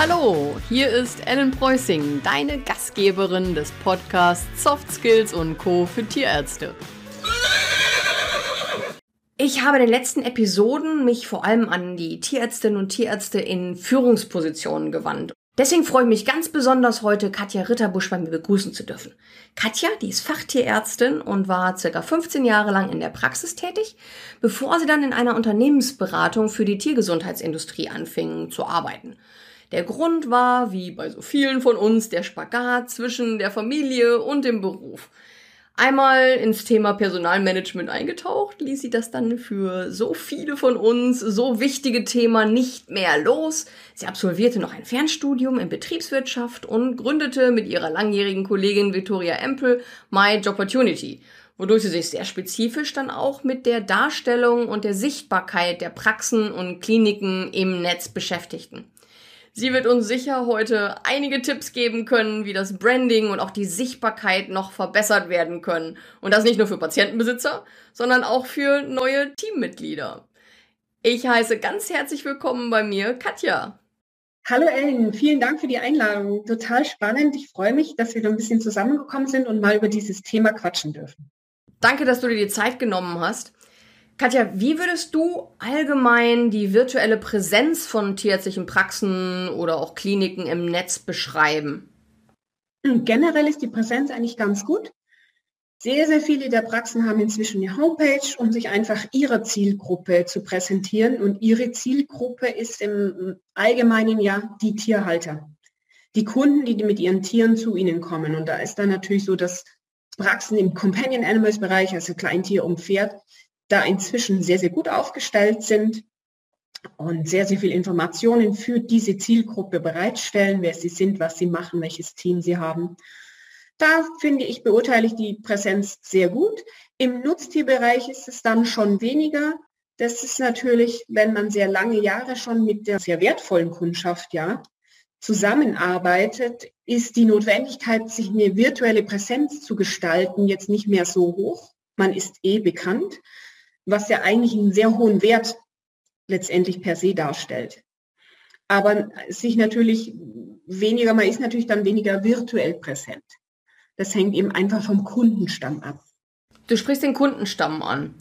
Hallo, hier ist Ellen Preußing, deine Gastgeberin des Podcasts Soft Skills und Co. für Tierärzte. Ich habe in den letzten Episoden mich vor allem an die Tierärztinnen und Tierärzte in Führungspositionen gewandt. Deswegen freue ich mich ganz besonders heute, Katja Ritterbusch bei mir begrüßen zu dürfen. Katja, die ist Fachtierärztin und war circa 15 Jahre lang in der Praxis tätig, bevor sie dann in einer Unternehmensberatung für die Tiergesundheitsindustrie anfing zu arbeiten. Der Grund war, wie bei so vielen von uns, der Spagat zwischen der Familie und dem Beruf. Einmal ins Thema Personalmanagement eingetaucht, ließ sie das dann für so viele von uns so wichtige Thema nicht mehr los. Sie absolvierte noch ein Fernstudium in Betriebswirtschaft und gründete mit ihrer langjährigen Kollegin Victoria Empel My Jobopportunity, wodurch sie sich sehr spezifisch dann auch mit der Darstellung und der Sichtbarkeit der Praxen und Kliniken im Netz beschäftigten. Sie wird uns sicher heute einige Tipps geben können, wie das Branding und auch die Sichtbarkeit noch verbessert werden können. Und das nicht nur für Patientenbesitzer, sondern auch für neue Teammitglieder. Ich heiße ganz herzlich willkommen bei mir Katja. Hallo Ellen, vielen Dank für die Einladung. Total spannend. Ich freue mich, dass wir da ein bisschen zusammengekommen sind und mal über dieses Thema quatschen dürfen. Danke, dass du dir die Zeit genommen hast. Katja, wie würdest du allgemein die virtuelle Präsenz von tierärztlichen Praxen oder auch Kliniken im Netz beschreiben? Generell ist die Präsenz eigentlich ganz gut. Sehr, sehr viele der Praxen haben inzwischen eine Homepage, um sich einfach ihrer Zielgruppe zu präsentieren. Und ihre Zielgruppe ist im Allgemeinen ja die Tierhalter. Die Kunden, die mit ihren Tieren zu ihnen kommen. Und da ist dann natürlich so, dass Praxen im Companion Animals Bereich, also Kleintier und Pferd, da inzwischen sehr, sehr gut aufgestellt sind und sehr, sehr viel Informationen für diese Zielgruppe bereitstellen, wer sie sind, was sie machen, welches Team sie haben. Da finde ich, beurteile ich die Präsenz sehr gut. Im Nutztierbereich ist es dann schon weniger. Das ist natürlich, wenn man sehr lange Jahre schon mit der sehr wertvollen Kundschaft ja zusammenarbeitet, ist die Notwendigkeit, sich eine virtuelle Präsenz zu gestalten, jetzt nicht mehr so hoch. Man ist eh bekannt was ja eigentlich einen sehr hohen Wert letztendlich per se darstellt. Aber sich natürlich weniger, man ist natürlich dann weniger virtuell präsent. Das hängt eben einfach vom Kundenstamm ab. Du sprichst den Kundenstamm an.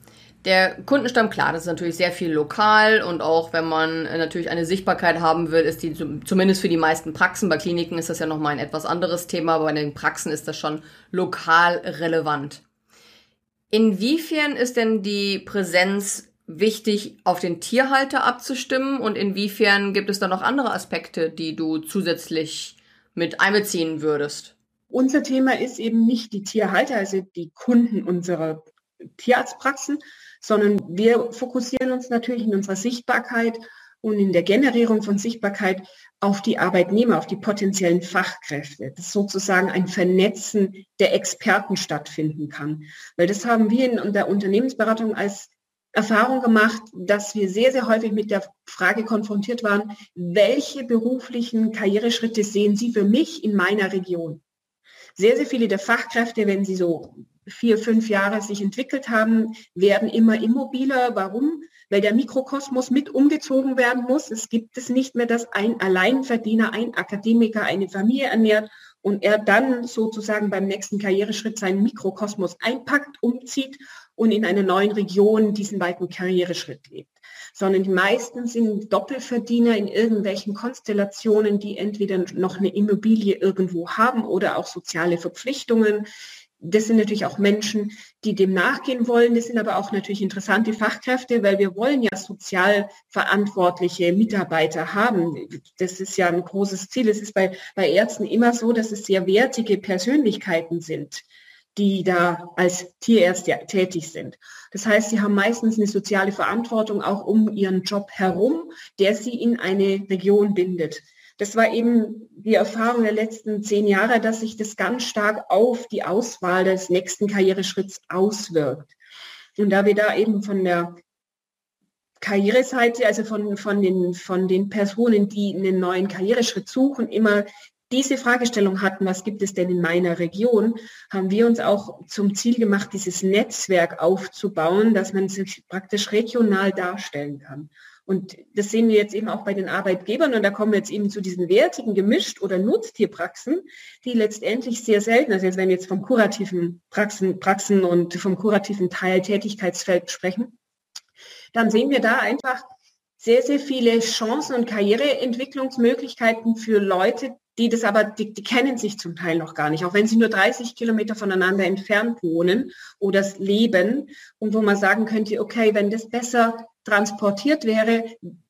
Der Kundenstamm, klar, das ist natürlich sehr viel lokal und auch wenn man natürlich eine Sichtbarkeit haben will, ist die zumindest für die meisten Praxen, bei Kliniken ist das ja nochmal ein etwas anderes Thema, aber bei den Praxen ist das schon lokal relevant. Inwiefern ist denn die Präsenz wichtig, auf den Tierhalter abzustimmen und inwiefern gibt es da noch andere Aspekte, die du zusätzlich mit einbeziehen würdest? Unser Thema ist eben nicht die Tierhalter, also die Kunden unserer Tierarztpraxen, sondern wir fokussieren uns natürlich in unserer Sichtbarkeit und in der Generierung von Sichtbarkeit auf die Arbeitnehmer, auf die potenziellen Fachkräfte, dass sozusagen ein Vernetzen der Experten stattfinden kann. Weil das haben wir in der Unternehmensberatung als Erfahrung gemacht, dass wir sehr, sehr häufig mit der Frage konfrontiert waren, welche beruflichen Karriereschritte sehen Sie für mich in meiner Region? Sehr, sehr viele der Fachkräfte, wenn sie so vier, fünf Jahre sich entwickelt haben, werden immer immobiler. Warum? weil der Mikrokosmos mit umgezogen werden muss. Es gibt es nicht mehr, dass ein Alleinverdiener, ein Akademiker eine Familie ernährt und er dann sozusagen beim nächsten Karriereschritt seinen Mikrokosmos einpackt, umzieht und in einer neuen Region diesen weiten Karriereschritt lebt. Sondern die meisten sind Doppelverdiener in irgendwelchen Konstellationen, die entweder noch eine Immobilie irgendwo haben oder auch soziale Verpflichtungen das sind natürlich auch Menschen, die dem nachgehen wollen. Das sind aber auch natürlich interessante Fachkräfte, weil wir wollen ja sozial verantwortliche Mitarbeiter haben. Das ist ja ein großes Ziel. Es ist bei, bei Ärzten immer so, dass es sehr wertige Persönlichkeiten sind, die da als Tierärzte tätig sind. Das heißt, sie haben meistens eine soziale Verantwortung auch um ihren Job herum, der sie in eine Region bindet das war eben die Erfahrung der letzten zehn Jahre, dass sich das ganz stark auf die Auswahl des nächsten Karriereschritts auswirkt. Und da wir da eben von der Karriereseite, also von, von, den, von den Personen, die einen neuen Karriereschritt suchen, immer diese Fragestellung hatten, was gibt es denn in meiner Region, haben wir uns auch zum Ziel gemacht, dieses Netzwerk aufzubauen, dass man sich praktisch regional darstellen kann. Und das sehen wir jetzt eben auch bei den Arbeitgebern und da kommen wir jetzt eben zu diesen wertigen gemischt oder Nutztierpraxen, die letztendlich sehr selten, also jetzt wenn wir jetzt vom kurativen Praxen, Praxen und vom kurativen Teil Tätigkeitsfeld sprechen, dann sehen wir da einfach sehr, sehr viele Chancen und Karriereentwicklungsmöglichkeiten für Leute, die das aber, die, die kennen sich zum Teil noch gar nicht, auch wenn sie nur 30 Kilometer voneinander entfernt wohnen oder leben und wo man sagen könnte, okay, wenn das besser transportiert wäre,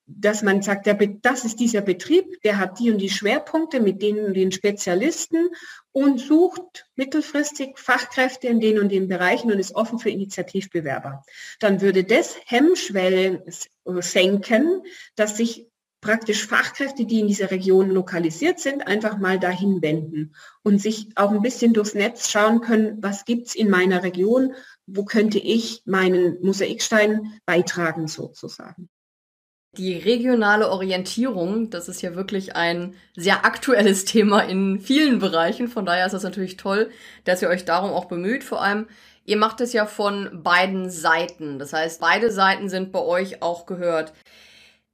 dass man sagt, der, das ist dieser Betrieb, der hat die und die Schwerpunkte mit denen und den Spezialisten und sucht mittelfristig Fachkräfte in den und den Bereichen und ist offen für Initiativbewerber. Dann würde das Hemmschwellen senken, dass sich praktisch Fachkräfte, die in dieser Region lokalisiert sind, einfach mal dahin wenden und sich auch ein bisschen durchs Netz schauen können, was gibt's in meiner Region, wo könnte ich meinen Mosaikstein beitragen sozusagen. Die regionale Orientierung, das ist ja wirklich ein sehr aktuelles Thema in vielen Bereichen. Von daher ist es natürlich toll, dass ihr euch darum auch bemüht. Vor allem, ihr macht es ja von beiden Seiten. Das heißt, beide Seiten sind bei euch auch gehört.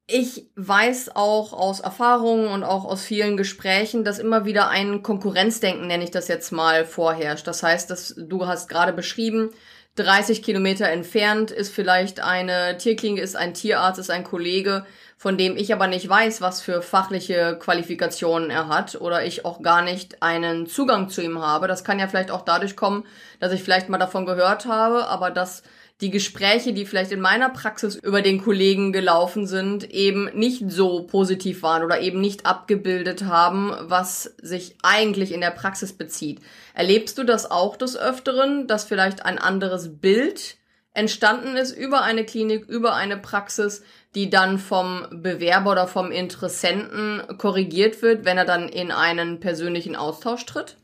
Ich weiß auch aus Erfahrungen und auch aus vielen Gesprächen, dass immer wieder ein Konkurrenzdenken, nenne ich das jetzt mal, vorherrscht. Das heißt, dass du hast gerade beschrieben, 30 Kilometer entfernt ist vielleicht eine Tierklinik, ist ein Tierarzt, ist ein Kollege, von dem ich aber nicht weiß, was für fachliche Qualifikationen er hat oder ich auch gar nicht einen Zugang zu ihm habe. Das kann ja vielleicht auch dadurch kommen, dass ich vielleicht mal davon gehört habe, aber dass die Gespräche, die vielleicht in meiner Praxis über den Kollegen gelaufen sind, eben nicht so positiv waren oder eben nicht abgebildet haben, was sich eigentlich in der Praxis bezieht. Erlebst du das auch des Öfteren, dass vielleicht ein anderes Bild entstanden ist über eine Klinik, über eine Praxis, die dann vom Bewerber oder vom Interessenten korrigiert wird, wenn er dann in einen persönlichen Austausch tritt?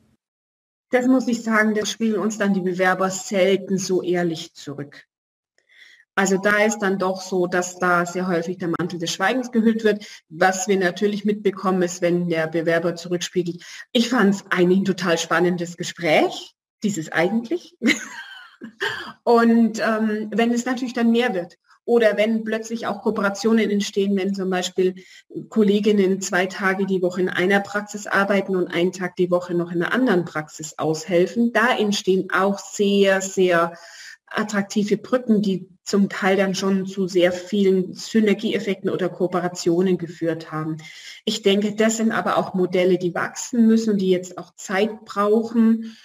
Das muss ich sagen, das spielen uns dann die Bewerber selten so ehrlich zurück. Also da ist dann doch so, dass da sehr häufig der Mantel des Schweigens gehüllt wird. Was wir natürlich mitbekommen, ist, wenn der Bewerber zurückspiegelt. Ich fand es eigentlich ein total spannendes Gespräch, dieses eigentlich. Und ähm, wenn es natürlich dann mehr wird oder wenn plötzlich auch Kooperationen entstehen, wenn zum Beispiel Kolleginnen zwei Tage die Woche in einer Praxis arbeiten und einen Tag die Woche noch in einer anderen Praxis aushelfen, da entstehen auch sehr, sehr attraktive Brücken, die zum Teil dann schon zu sehr vielen Synergieeffekten oder Kooperationen geführt haben. Ich denke, das sind aber auch Modelle, die wachsen müssen die jetzt auch Zeit brauchen.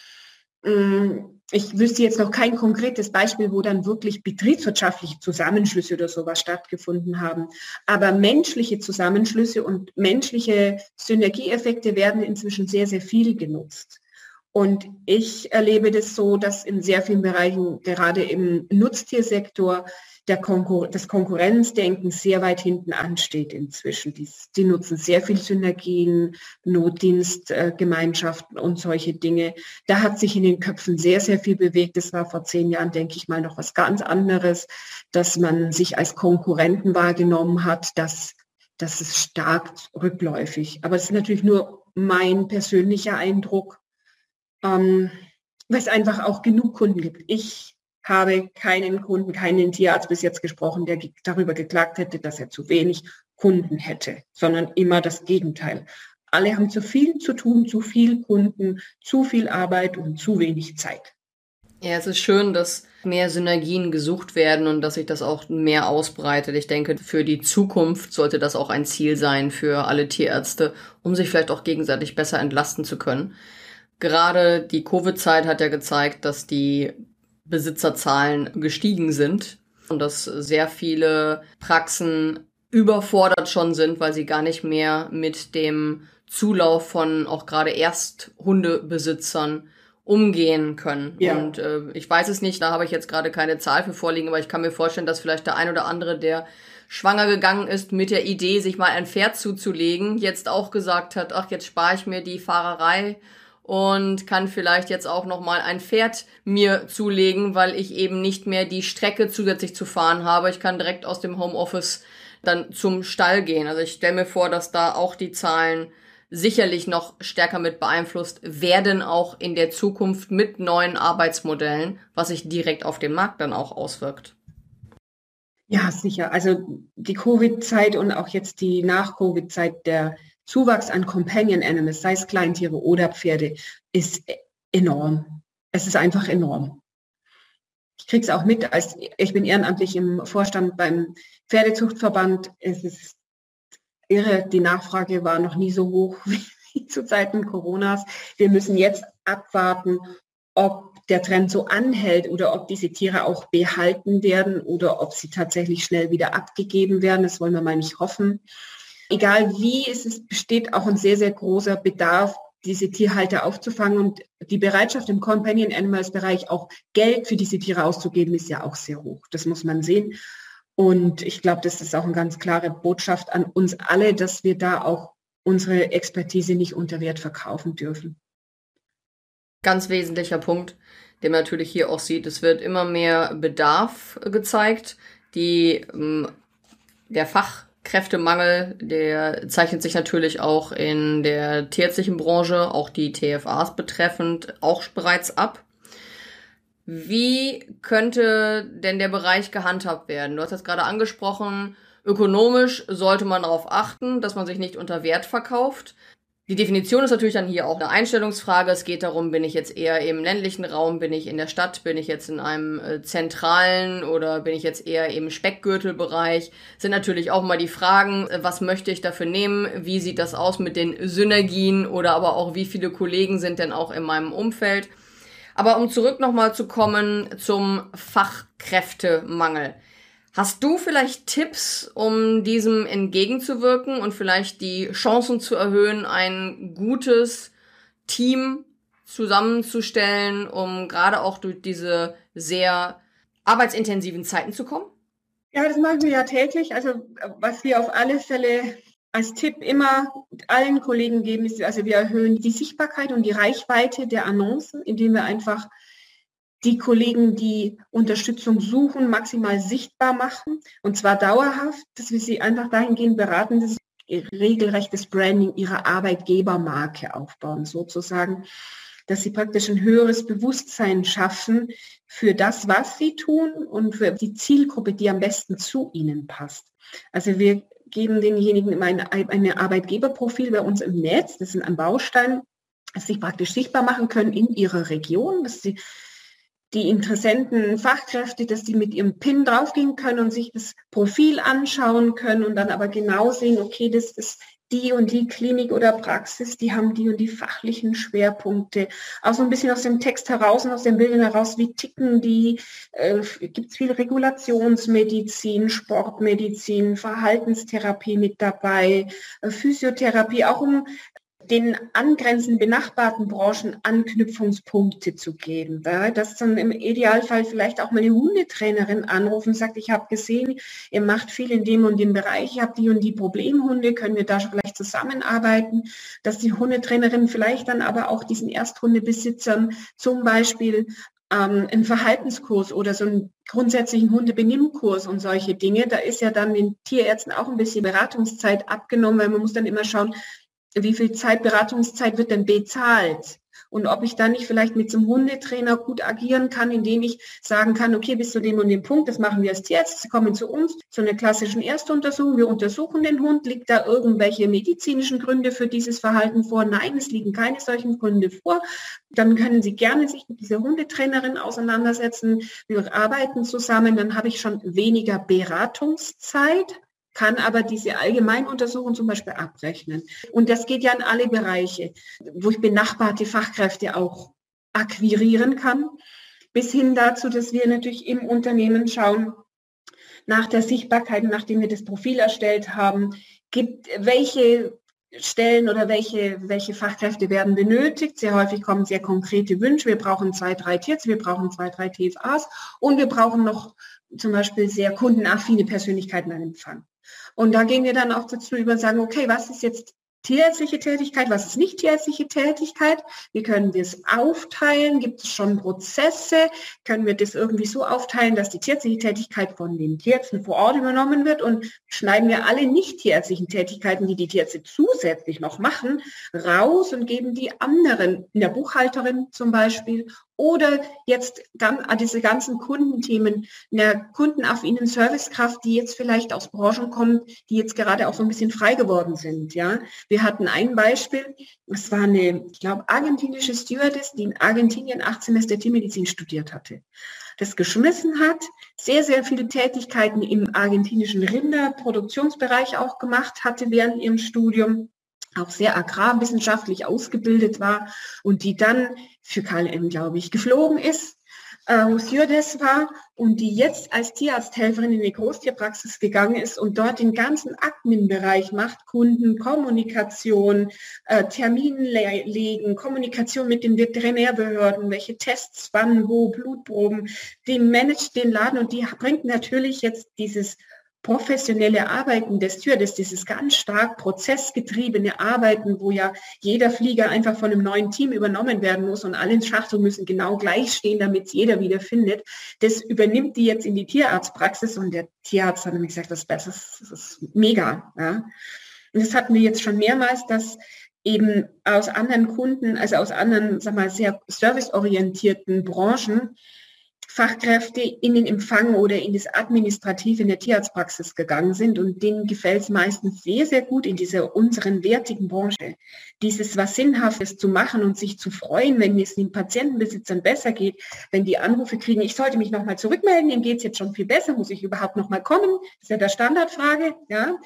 Mm, ich wüsste jetzt noch kein konkretes Beispiel, wo dann wirklich betriebswirtschaftliche Zusammenschlüsse oder sowas stattgefunden haben. Aber menschliche Zusammenschlüsse und menschliche Synergieeffekte werden inzwischen sehr, sehr viel genutzt. Und ich erlebe das so, dass in sehr vielen Bereichen, gerade im Nutztiersektor, der Konkur das Konkurrenzdenken sehr weit hinten ansteht inzwischen. Die, die nutzen sehr viel Synergien, Notdienstgemeinschaften äh, und solche Dinge. Da hat sich in den Köpfen sehr, sehr viel bewegt. Das war vor zehn Jahren, denke ich mal, noch was ganz anderes, dass man sich als Konkurrenten wahrgenommen hat. dass das ist stark rückläufig. Aber es ist natürlich nur mein persönlicher Eindruck, ähm, weil es einfach auch genug Kunden gibt. Ich habe keinen Kunden, keinen Tierarzt bis jetzt gesprochen, der darüber geklagt hätte, dass er zu wenig Kunden hätte, sondern immer das Gegenteil. Alle haben zu viel zu tun, zu viel Kunden, zu viel Arbeit und zu wenig Zeit. Ja, es ist schön, dass mehr Synergien gesucht werden und dass sich das auch mehr ausbreitet. Ich denke, für die Zukunft sollte das auch ein Ziel sein für alle Tierärzte, um sich vielleicht auch gegenseitig besser entlasten zu können. Gerade die Covid-Zeit hat ja gezeigt, dass die Besitzerzahlen gestiegen sind und dass sehr viele Praxen überfordert schon sind, weil sie gar nicht mehr mit dem Zulauf von auch gerade Ersthundebesitzern umgehen können. Ja. Und äh, ich weiß es nicht, da habe ich jetzt gerade keine Zahl für vorliegen, aber ich kann mir vorstellen, dass vielleicht der ein oder andere, der schwanger gegangen ist mit der Idee, sich mal ein Pferd zuzulegen, jetzt auch gesagt hat, ach, jetzt spare ich mir die Fahrerei und kann vielleicht jetzt auch noch mal ein Pferd mir zulegen, weil ich eben nicht mehr die Strecke zusätzlich zu fahren habe. Ich kann direkt aus dem Homeoffice dann zum Stall gehen. Also ich stelle mir vor, dass da auch die Zahlen sicherlich noch stärker mit beeinflusst werden, auch in der Zukunft mit neuen Arbeitsmodellen, was sich direkt auf den Markt dann auch auswirkt. Ja, sicher. Also die Covid-Zeit und auch jetzt die Nach-Covid-Zeit, der Zuwachs an Companion Animals, sei es Kleintiere oder Pferde, ist enorm. Es ist einfach enorm. Ich kriege es auch mit, als ich bin ehrenamtlich im Vorstand beim Pferdezuchtverband. Es ist irre, die Nachfrage war noch nie so hoch wie zu Zeiten Coronas. Wir müssen jetzt abwarten, ob der Trend so anhält oder ob diese Tiere auch behalten werden oder ob sie tatsächlich schnell wieder abgegeben werden. Das wollen wir mal nicht hoffen. Egal wie, es besteht auch ein sehr, sehr großer Bedarf, diese Tierhalter aufzufangen und die Bereitschaft im Companion Animals Bereich auch Geld für diese Tiere auszugeben, ist ja auch sehr hoch. Das muss man sehen. Und ich glaube, das ist auch eine ganz klare Botschaft an uns alle, dass wir da auch unsere Expertise nicht unter Wert verkaufen dürfen. Ganz wesentlicher Punkt, den man natürlich hier auch sieht. Es wird immer mehr Bedarf gezeigt. Die, ähm, der Fachkräftemangel, der zeichnet sich natürlich auch in der tierärztlichen Branche, auch die TFAs betreffend, auch bereits ab. Wie könnte denn der Bereich gehandhabt werden? Du hast jetzt gerade angesprochen, ökonomisch sollte man darauf achten, dass man sich nicht unter Wert verkauft. Die Definition ist natürlich dann hier auch eine Einstellungsfrage. Es geht darum, bin ich jetzt eher im ländlichen Raum, bin ich in der Stadt, bin ich jetzt in einem äh, zentralen oder bin ich jetzt eher im Speckgürtelbereich? Sind natürlich auch mal die Fragen, äh, was möchte ich dafür nehmen? Wie sieht das aus mit den Synergien oder aber auch wie viele Kollegen sind denn auch in meinem Umfeld? Aber um zurück nochmal zu kommen zum Fachkräftemangel. Hast du vielleicht Tipps, um diesem entgegenzuwirken und vielleicht die Chancen zu erhöhen, ein gutes Team zusammenzustellen, um gerade auch durch diese sehr arbeitsintensiven Zeiten zu kommen? Ja, das machen wir ja täglich. Also was wir auf alle Fälle als Tipp immer allen Kollegen geben, ist, also wir erhöhen die Sichtbarkeit und die Reichweite der Annoncen, indem wir einfach die Kollegen, die Unterstützung suchen, maximal sichtbar machen und zwar dauerhaft, dass wir sie einfach dahingehend beraten, dass sie regelrechtes Branding ihrer Arbeitgebermarke aufbauen, sozusagen, dass sie praktisch ein höheres Bewusstsein schaffen für das, was sie tun und für die Zielgruppe, die am besten zu ihnen passt. Also wir geben denjenigen immer ein, ein Arbeitgeberprofil bei uns im Netz, das sind ein Baustein, dass sie praktisch sichtbar machen können in ihrer Region, dass sie die Interessenten, Fachkräfte, dass die mit ihrem PIN draufgehen können und sich das Profil anschauen können und dann aber genau sehen, okay, das ist die und die Klinik oder Praxis, die haben die und die fachlichen Schwerpunkte. Auch so ein bisschen aus dem Text heraus und aus den Bildern heraus, wie ticken die, äh, gibt es viel Regulationsmedizin, Sportmedizin, Verhaltenstherapie mit dabei, äh, Physiotherapie, auch um den angrenzenden benachbarten Branchen Anknüpfungspunkte zu geben. Dass dann im Idealfall vielleicht auch meine Hundetrainerin anrufen und sagt, ich habe gesehen, ihr macht viel in dem und dem Bereich, ich habe die und die Problemhunde, können wir da vielleicht zusammenarbeiten, dass die Hundetrainerin vielleicht dann aber auch diesen Ersthundebesitzern zum Beispiel ähm, einen Verhaltenskurs oder so einen grundsätzlichen Hundebenimmkurs und solche Dinge. Da ist ja dann den Tierärzten auch ein bisschen Beratungszeit abgenommen, weil man muss dann immer schauen, wie viel Zeit, Beratungszeit wird denn bezahlt? Und ob ich dann nicht vielleicht mit so einem Hundetrainer gut agieren kann, indem ich sagen kann, okay, bis zu dem und dem Punkt, das machen wir als Tierarzt, Sie kommen zu uns zu einer klassischen Erstuntersuchung, wir untersuchen den Hund, liegt da irgendwelche medizinischen Gründe für dieses Verhalten vor? Nein, es liegen keine solchen Gründe vor. Dann können Sie gerne sich mit dieser Hundetrainerin auseinandersetzen. Wir arbeiten zusammen, dann habe ich schon weniger Beratungszeit kann aber diese Allgemeinuntersuchung zum Beispiel abrechnen. Und das geht ja in alle Bereiche, wo ich benachbarte Fachkräfte auch akquirieren kann, bis hin dazu, dass wir natürlich im Unternehmen schauen, nach der Sichtbarkeit, nachdem wir das Profil erstellt haben, gibt, welche Stellen oder welche, welche Fachkräfte werden benötigt. Sehr häufig kommen sehr konkrete Wünsche. Wir brauchen zwei, drei Tierz, wir brauchen zwei, drei TFAs und wir brauchen noch zum Beispiel sehr kundenaffine Persönlichkeiten an Empfang. Und da gehen wir dann auch dazu über sagen, okay, was ist jetzt tierärztliche Tätigkeit, was ist nicht tierärztliche Tätigkeit, wie können wir es aufteilen, gibt es schon Prozesse, können wir das irgendwie so aufteilen, dass die tierärztliche Tätigkeit von den Tierärzten vor Ort übernommen wird? Und schneiden wir alle nicht tierärztlichen Tätigkeiten, die die Tierärzte zusätzlich noch machen, raus und geben die anderen, in der Buchhalterin zum Beispiel oder jetzt diese ganzen Kundenthemen, eine kundenaffinen Servicekraft, die jetzt vielleicht aus Branchen kommen, die jetzt gerade auch so ein bisschen frei geworden sind. Ja, wir hatten ein Beispiel, es war eine, ich glaube, argentinische Stewardess, die in Argentinien acht Semester Tiermedizin studiert hatte. Das geschmissen hat, sehr, sehr viele Tätigkeiten im argentinischen Rinderproduktionsbereich auch gemacht hatte während ihrem Studium auch sehr agrarwissenschaftlich ausgebildet war und die dann für KLM, glaube ich, geflogen ist, äh, wo Stewardess war und die jetzt als Tierarzthelferin in die Großtierpraxis gegangen ist und dort den ganzen Admin-Bereich macht, Kunden, Kommunikation, äh, Termin legen, Kommunikation mit den Veterinärbehörden, welche Tests, wann, wo, Blutproben, die managt den Laden und die bringt natürlich jetzt dieses professionelle Arbeiten des Stewardess, dieses ganz stark prozessgetriebene Arbeiten, wo ja jeder Flieger einfach von einem neuen Team übernommen werden muss und alle Schachteln müssen genau gleich stehen, damit es jeder wieder findet, das übernimmt die jetzt in die Tierarztpraxis und der Tierarzt hat nämlich gesagt, das ist besser, das ist mega. Ja. Und das hatten wir jetzt schon mehrmals, dass eben aus anderen Kunden, also aus anderen, sag mal, sehr serviceorientierten Branchen, Fachkräfte in den Empfang oder in das Administrative in der Tierarztpraxis gegangen sind und denen gefällt es meistens sehr, sehr gut in dieser unseren wertigen Branche, dieses was Sinnhaftes zu machen und sich zu freuen, wenn es den Patientenbesitzern besser geht, wenn die Anrufe kriegen, ich sollte mich nochmal zurückmelden, ihm geht es jetzt schon viel besser, muss ich überhaupt nochmal kommen? Das ist ja der Standardfrage, ja.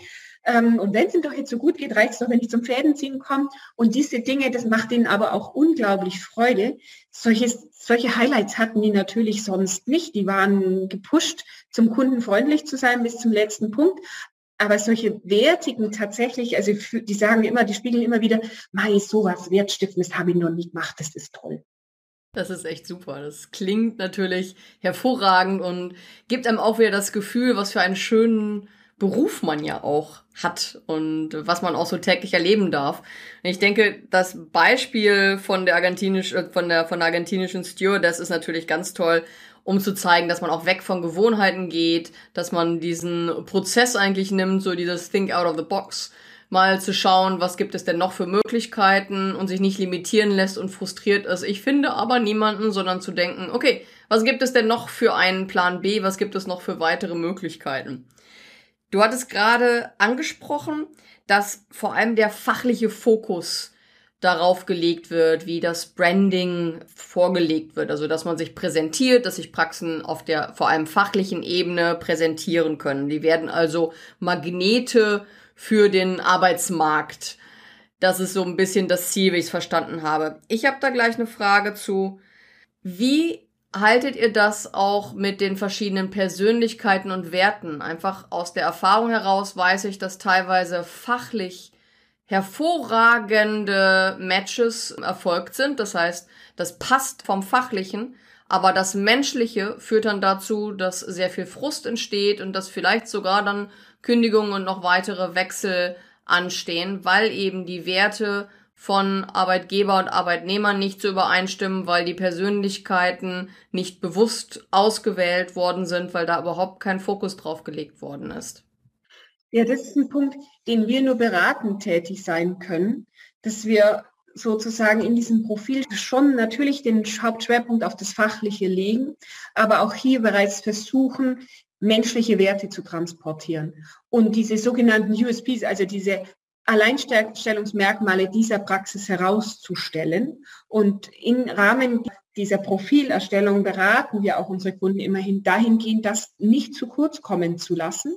Ähm, und wenn es ihm doch jetzt so gut geht, reicht es doch, wenn ich zum Pferdenziehen komme. Und diese Dinge, das macht ihnen aber auch unglaublich Freude. Solche, solche Highlights hatten die natürlich sonst nicht. Die waren gepusht, zum Kunden freundlich zu sein bis zum letzten Punkt. Aber solche wertigen tatsächlich, also die sagen immer, die spiegeln immer wieder, Mai, sowas Wertstiftendes habe ich noch nicht gemacht, das ist toll. Das ist echt super. Das klingt natürlich hervorragend und gibt einem auch wieder das Gefühl, was für einen schönen Beruf man ja auch hat und was man auch so täglich erleben darf. Ich denke, das Beispiel von der argentinisch, äh, von der, von der argentinischen Stewardess ist natürlich ganz toll, um zu zeigen, dass man auch weg von Gewohnheiten geht, dass man diesen Prozess eigentlich nimmt, so dieses Think out of the box, mal zu schauen, was gibt es denn noch für Möglichkeiten und sich nicht limitieren lässt und frustriert ist. Ich finde aber niemanden, sondern zu denken, okay, was gibt es denn noch für einen Plan B, was gibt es noch für weitere Möglichkeiten? Du hattest gerade angesprochen, dass vor allem der fachliche Fokus darauf gelegt wird, wie das Branding vorgelegt wird. Also, dass man sich präsentiert, dass sich Praxen auf der vor allem fachlichen Ebene präsentieren können. Die werden also Magnete für den Arbeitsmarkt. Das ist so ein bisschen das Ziel, wie ich es verstanden habe. Ich habe da gleich eine Frage zu. Wie haltet ihr das auch mit den verschiedenen Persönlichkeiten und Werten? Einfach aus der Erfahrung heraus weiß ich, dass teilweise fachlich hervorragende Matches erfolgt sind. Das heißt, das passt vom Fachlichen, aber das Menschliche führt dann dazu, dass sehr viel Frust entsteht und dass vielleicht sogar dann Kündigungen und noch weitere Wechsel anstehen, weil eben die Werte von Arbeitgeber und Arbeitnehmern nicht zu übereinstimmen, weil die Persönlichkeiten nicht bewusst ausgewählt worden sind, weil da überhaupt kein Fokus drauf gelegt worden ist. Ja, das ist ein Punkt, den wir nur beratend tätig sein können, dass wir sozusagen in diesem Profil schon natürlich den Hauptschwerpunkt auf das Fachliche legen, aber auch hier bereits versuchen, menschliche Werte zu transportieren. Und diese sogenannten USPs, also diese Alleinstellungsmerkmale dieser Praxis herauszustellen. Und im Rahmen dieser Profilerstellung beraten wir auch unsere Kunden immerhin dahingehend, das nicht zu kurz kommen zu lassen,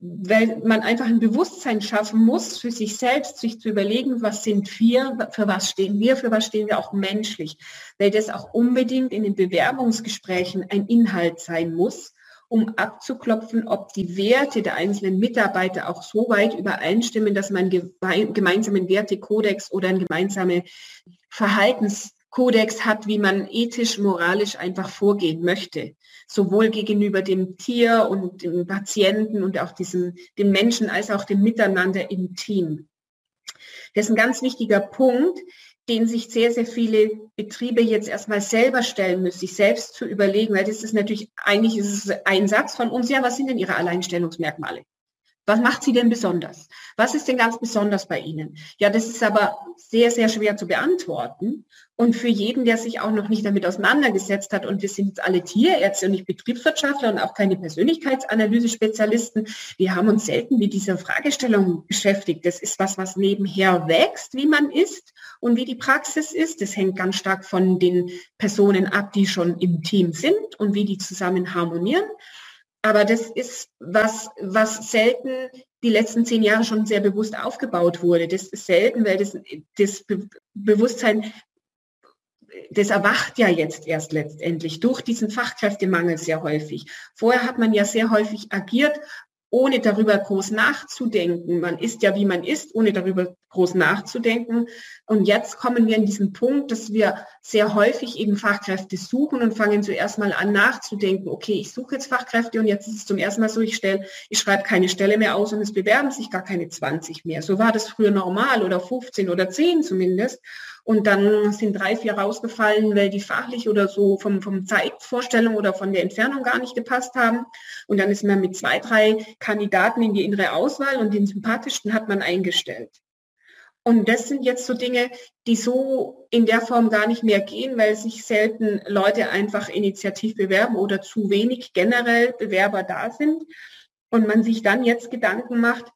weil man einfach ein Bewusstsein schaffen muss für sich selbst, sich zu überlegen, was sind wir, für was stehen wir, für was stehen wir auch menschlich, weil das auch unbedingt in den Bewerbungsgesprächen ein Inhalt sein muss um abzuklopfen, ob die Werte der einzelnen Mitarbeiter auch so weit übereinstimmen, dass man einen gemeinsamen Wertekodex oder einen gemeinsamen Verhaltenskodex hat, wie man ethisch, moralisch einfach vorgehen möchte. Sowohl gegenüber dem Tier und dem Patienten und auch diesem, dem Menschen als auch dem Miteinander im Team. Das ist ein ganz wichtiger Punkt, den sich sehr, sehr viele Betriebe jetzt erstmal selber stellen müssen, sich selbst zu überlegen, weil das ist natürlich, eigentlich ist es ein Satz von uns, ja, was sind denn Ihre Alleinstellungsmerkmale? Was macht Sie denn besonders? Was ist denn ganz besonders bei Ihnen? Ja, das ist aber sehr, sehr schwer zu beantworten. Und für jeden, der sich auch noch nicht damit auseinandergesetzt hat, und wir sind jetzt alle Tierärzte und nicht Betriebswirtschaftler und auch keine Persönlichkeitsanalyse-Spezialisten, wir haben uns selten mit dieser Fragestellung beschäftigt. Das ist was, was nebenher wächst, wie man ist und wie die Praxis ist. Das hängt ganz stark von den Personen ab, die schon im Team sind und wie die zusammen harmonieren. Aber das ist was, was selten die letzten zehn Jahre schon sehr bewusst aufgebaut wurde. Das ist selten, weil das, das Be Bewusstsein, das erwacht ja jetzt erst letztendlich durch diesen Fachkräftemangel sehr häufig. Vorher hat man ja sehr häufig agiert ohne darüber groß nachzudenken. Man ist ja, wie man ist, ohne darüber groß nachzudenken. Und jetzt kommen wir in diesen Punkt, dass wir sehr häufig eben Fachkräfte suchen und fangen zuerst mal an nachzudenken, okay, ich suche jetzt Fachkräfte und jetzt ist es zum ersten Mal so, ich stelle, ich schreibe keine Stelle mehr aus und es bewerben sich gar keine 20 mehr. So war das früher normal oder 15 oder 10 zumindest. Und dann sind drei, vier rausgefallen, weil die fachlich oder so vom, vom Zeitvorstellung oder von der Entfernung gar nicht gepasst haben. Und dann ist man mit zwei, drei Kandidaten in die innere Auswahl und den sympathischsten hat man eingestellt. Und das sind jetzt so Dinge, die so in der Form gar nicht mehr gehen, weil sich selten Leute einfach initiativ bewerben oder zu wenig generell Bewerber da sind. Und man sich dann jetzt Gedanken macht,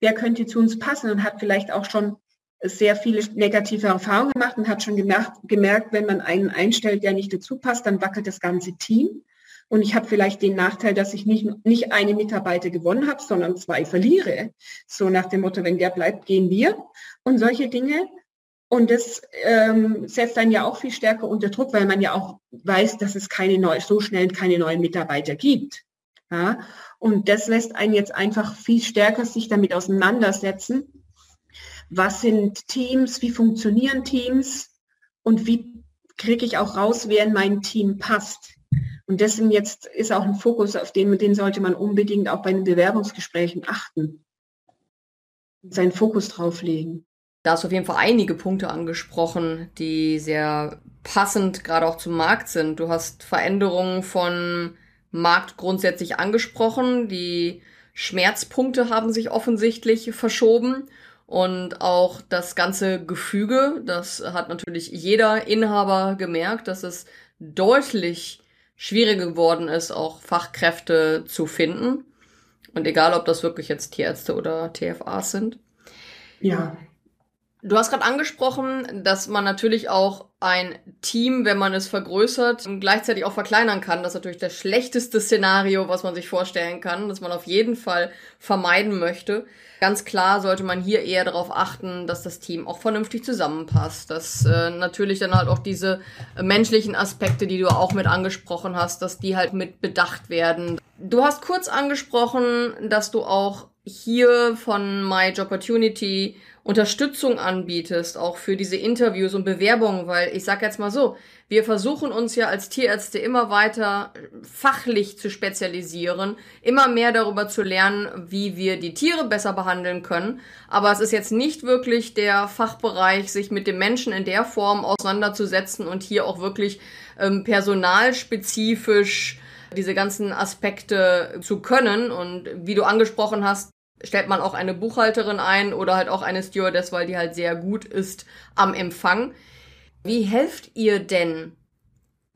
wer könnte zu uns passen und hat vielleicht auch schon sehr viele negative Erfahrungen gemacht und hat schon gemerkt, gemerkt, wenn man einen einstellt, der nicht dazu passt, dann wackelt das ganze Team. Und ich habe vielleicht den Nachteil, dass ich nicht, nicht eine Mitarbeiter gewonnen habe, sondern zwei verliere. So nach dem Motto, wenn der bleibt, gehen wir. Und solche Dinge. Und das ähm, setzt einen ja auch viel stärker unter Druck, weil man ja auch weiß, dass es keine neu, so schnell keine neuen Mitarbeiter gibt. Ja? Und das lässt einen jetzt einfach viel stärker sich damit auseinandersetzen was sind Teams, wie funktionieren Teams und wie kriege ich auch raus, wer in mein Team passt. Und deswegen jetzt ist auch ein Fokus, auf den, den sollte man unbedingt auch bei den Bewerbungsgesprächen achten. Seinen Fokus drauf legen. Da hast du auf jeden Fall einige Punkte angesprochen, die sehr passend gerade auch zum Markt sind. Du hast Veränderungen von Markt grundsätzlich angesprochen. Die Schmerzpunkte haben sich offensichtlich verschoben. Und auch das ganze Gefüge, das hat natürlich jeder Inhaber gemerkt, dass es deutlich schwieriger geworden ist, auch Fachkräfte zu finden. Und egal, ob das wirklich jetzt Tierärzte oder TFAs sind. Ja. Du hast gerade angesprochen, dass man natürlich auch ein Team, wenn man es vergrößert, gleichzeitig auch verkleinern kann. Das ist natürlich das schlechteste Szenario, was man sich vorstellen kann, das man auf jeden Fall vermeiden möchte. Ganz klar sollte man hier eher darauf achten, dass das Team auch vernünftig zusammenpasst, dass äh, natürlich dann halt auch diese menschlichen Aspekte, die du auch mit angesprochen hast, dass die halt mit bedacht werden. Du hast kurz angesprochen, dass du auch hier von My Job Opportunity Unterstützung anbietest, auch für diese Interviews und Bewerbungen, weil ich sag jetzt mal so, wir versuchen uns ja als Tierärzte immer weiter fachlich zu spezialisieren, immer mehr darüber zu lernen, wie wir die Tiere besser behandeln können. Aber es ist jetzt nicht wirklich der Fachbereich, sich mit dem Menschen in der Form auseinanderzusetzen und hier auch wirklich ähm, personalspezifisch diese ganzen Aspekte zu können. Und wie du angesprochen hast, stellt man auch eine Buchhalterin ein oder halt auch eine Stewardess, weil die halt sehr gut ist am Empfang. Wie helft ihr denn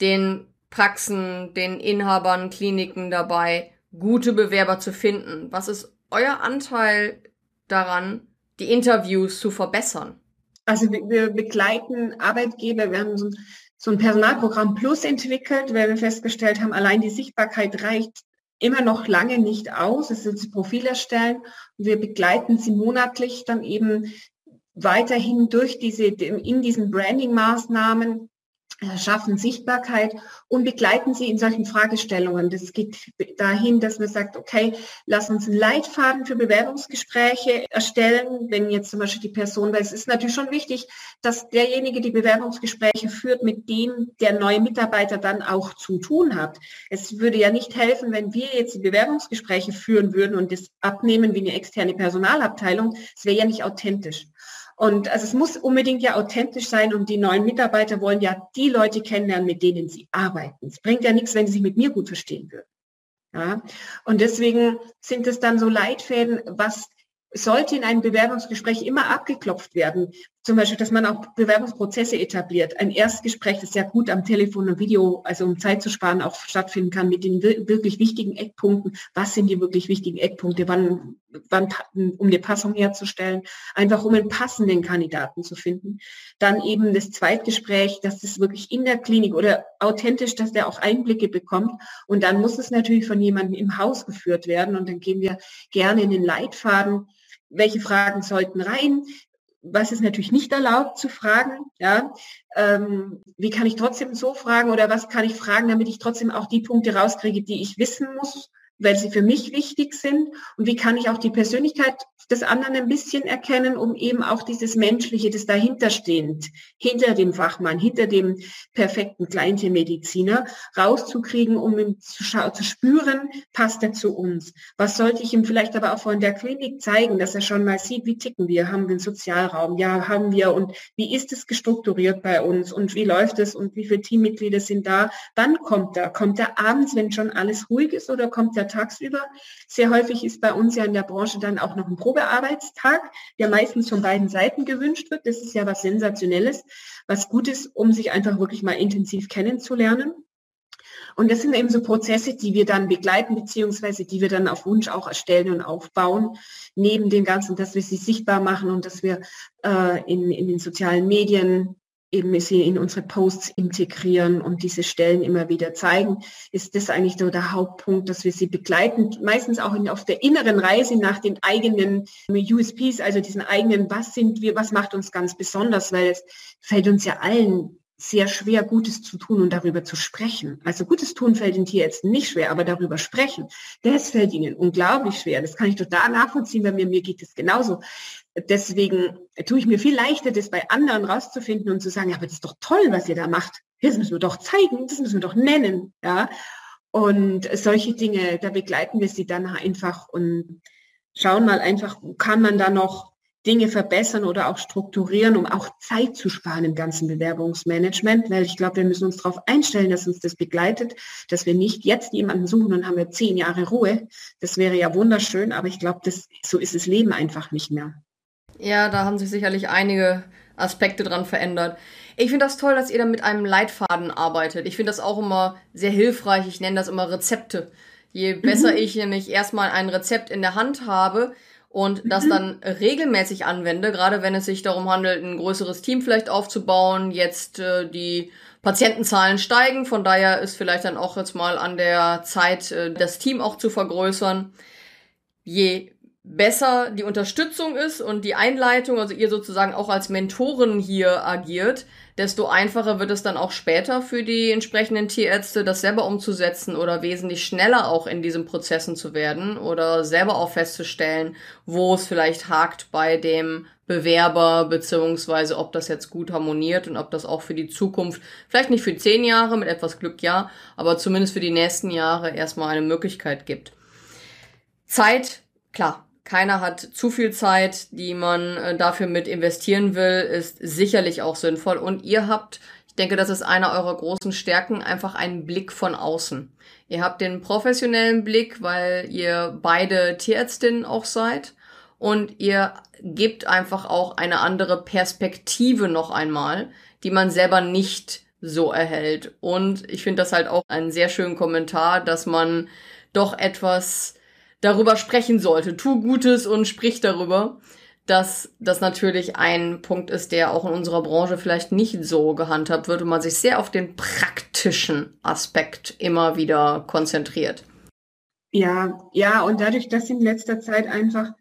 den Praxen, den Inhabern, Kliniken dabei, gute Bewerber zu finden? Was ist euer Anteil daran, die Interviews zu verbessern? Also wir begleiten Arbeitgeber, wir haben so ein, so ein Personalprogramm Plus entwickelt, weil wir festgestellt haben, allein die Sichtbarkeit reicht immer noch lange nicht aus. Es ist Profil erstellen. Wir begleiten sie monatlich dann eben weiterhin durch diese, in diesen Branding-Maßnahmen schaffen Sichtbarkeit und begleiten sie in solchen Fragestellungen. Das geht dahin, dass man sagt, okay, lass uns einen Leitfaden für Bewerbungsgespräche erstellen, wenn jetzt zum Beispiel die Person, weil es ist natürlich schon wichtig, dass derjenige die Bewerbungsgespräche führt, mit dem der neue Mitarbeiter dann auch zu tun hat. Es würde ja nicht helfen, wenn wir jetzt die Bewerbungsgespräche führen würden und das abnehmen wie eine externe Personalabteilung. Es wäre ja nicht authentisch. Und also es muss unbedingt ja authentisch sein und die neuen Mitarbeiter wollen ja die Leute kennenlernen, mit denen sie arbeiten. Es bringt ja nichts, wenn sie sich mit mir gut verstehen würden. Ja? Und deswegen sind es dann so Leitfäden, was sollte in einem Bewerbungsgespräch immer abgeklopft werden. Zum Beispiel, dass man auch Bewerbungsprozesse etabliert. Ein Erstgespräch, das sehr gut am Telefon und Video, also um Zeit zu sparen, auch stattfinden kann mit den wirklich wichtigen Eckpunkten. Was sind die wirklich wichtigen Eckpunkte? Wann, wann, um eine Passung herzustellen? Einfach um einen passenden Kandidaten zu finden. Dann eben das Zweitgespräch, dass das wirklich in der Klinik oder authentisch, dass der auch Einblicke bekommt. Und dann muss es natürlich von jemandem im Haus geführt werden. Und dann gehen wir gerne in den Leitfaden welche Fragen sollten rein, was ist natürlich nicht erlaubt zu fragen, ja, ähm, wie kann ich trotzdem so fragen oder was kann ich fragen, damit ich trotzdem auch die Punkte rauskriege, die ich wissen muss, weil sie für mich wichtig sind und wie kann ich auch die Persönlichkeit des anderen ein bisschen erkennen, um eben auch dieses Menschliche, das dahinter stehend, hinter dem Fachmann, hinter dem perfekten Kleintiermediziner rauszukriegen, um ihm zu, zu spüren, passt er zu uns. Was sollte ich ihm vielleicht aber auch von der Klinik zeigen, dass er schon mal sieht, wie ticken wir, haben wir einen Sozialraum, ja, haben wir und wie ist es gestrukturiert bei uns und wie läuft es und wie viele Teammitglieder sind da. Wann kommt er? Kommt er abends, wenn schon alles ruhig ist oder kommt er tagsüber? Sehr häufig ist bei uns ja in der Branche dann auch noch ein Probe Probearbeitstag, der meistens von beiden Seiten gewünscht wird. Das ist ja was Sensationelles, was gut ist, um sich einfach wirklich mal intensiv kennenzulernen. Und das sind eben so Prozesse, die wir dann begleiten, beziehungsweise die wir dann auf Wunsch auch erstellen und aufbauen, neben dem Ganzen, dass wir sie sichtbar machen und dass wir äh, in, in den sozialen Medien eben sie in unsere Posts integrieren und diese Stellen immer wieder zeigen, ist das eigentlich so der Hauptpunkt, dass wir sie begleiten, meistens auch in, auf der inneren Reise nach den eigenen USPs, also diesen eigenen, was sind wir, was macht uns ganz besonders, weil es fällt uns ja allen sehr schwer, Gutes zu tun und darüber zu sprechen. Also Gutes tun fällt den Tierärzten nicht schwer, aber darüber sprechen, das fällt ihnen unglaublich schwer. Das kann ich total nachvollziehen, weil mir, mir geht es genauso. Deswegen tue ich mir viel leichter, das bei anderen rauszufinden und zu sagen, ja, aber das ist doch toll, was ihr da macht. Das müssen wir doch zeigen, das müssen wir doch nennen. Ja? Und solche Dinge, da begleiten wir sie dann einfach und schauen mal einfach, kann man da noch Dinge verbessern oder auch strukturieren, um auch Zeit zu sparen im ganzen Bewerbungsmanagement, weil ich glaube, wir müssen uns darauf einstellen, dass uns das begleitet, dass wir nicht jetzt jemanden suchen und haben wir zehn Jahre Ruhe. Das wäre ja wunderschön, aber ich glaube, das, so ist das Leben einfach nicht mehr. Ja, da haben sich sicherlich einige Aspekte dran verändert. Ich finde das toll, dass ihr da mit einem Leitfaden arbeitet. Ich finde das auch immer sehr hilfreich. Ich nenne das immer Rezepte. Je besser mhm. ich nämlich erstmal ein Rezept in der Hand habe und das mhm. dann regelmäßig anwende, gerade wenn es sich darum handelt, ein größeres Team vielleicht aufzubauen, jetzt äh, die Patientenzahlen steigen, von daher ist vielleicht dann auch jetzt mal an der Zeit, äh, das Team auch zu vergrößern. Je besser die Unterstützung ist und die Einleitung, also ihr sozusagen auch als Mentorin hier agiert, desto einfacher wird es dann auch später für die entsprechenden Tierärzte, das selber umzusetzen oder wesentlich schneller auch in diesen Prozessen zu werden oder selber auch festzustellen, wo es vielleicht hakt bei dem Bewerber, beziehungsweise ob das jetzt gut harmoniert und ob das auch für die Zukunft, vielleicht nicht für zehn Jahre, mit etwas Glück ja, aber zumindest für die nächsten Jahre erstmal eine Möglichkeit gibt. Zeit, klar, keiner hat zu viel Zeit, die man äh, dafür mit investieren will, ist sicherlich auch sinnvoll. Und ihr habt, ich denke, das ist einer eurer großen Stärken, einfach einen Blick von außen. Ihr habt den professionellen Blick, weil ihr beide Tierärztinnen auch seid. Und ihr gebt einfach auch eine andere Perspektive noch einmal, die man selber nicht so erhält. Und ich finde das halt auch einen sehr schönen Kommentar, dass man doch etwas darüber sprechen sollte. Tu Gutes und sprich darüber, dass das natürlich ein Punkt ist, der auch in unserer Branche vielleicht nicht so gehandhabt wird und man sich sehr auf den praktischen Aspekt immer wieder konzentriert. Ja, ja, und dadurch, dass in letzter Zeit einfach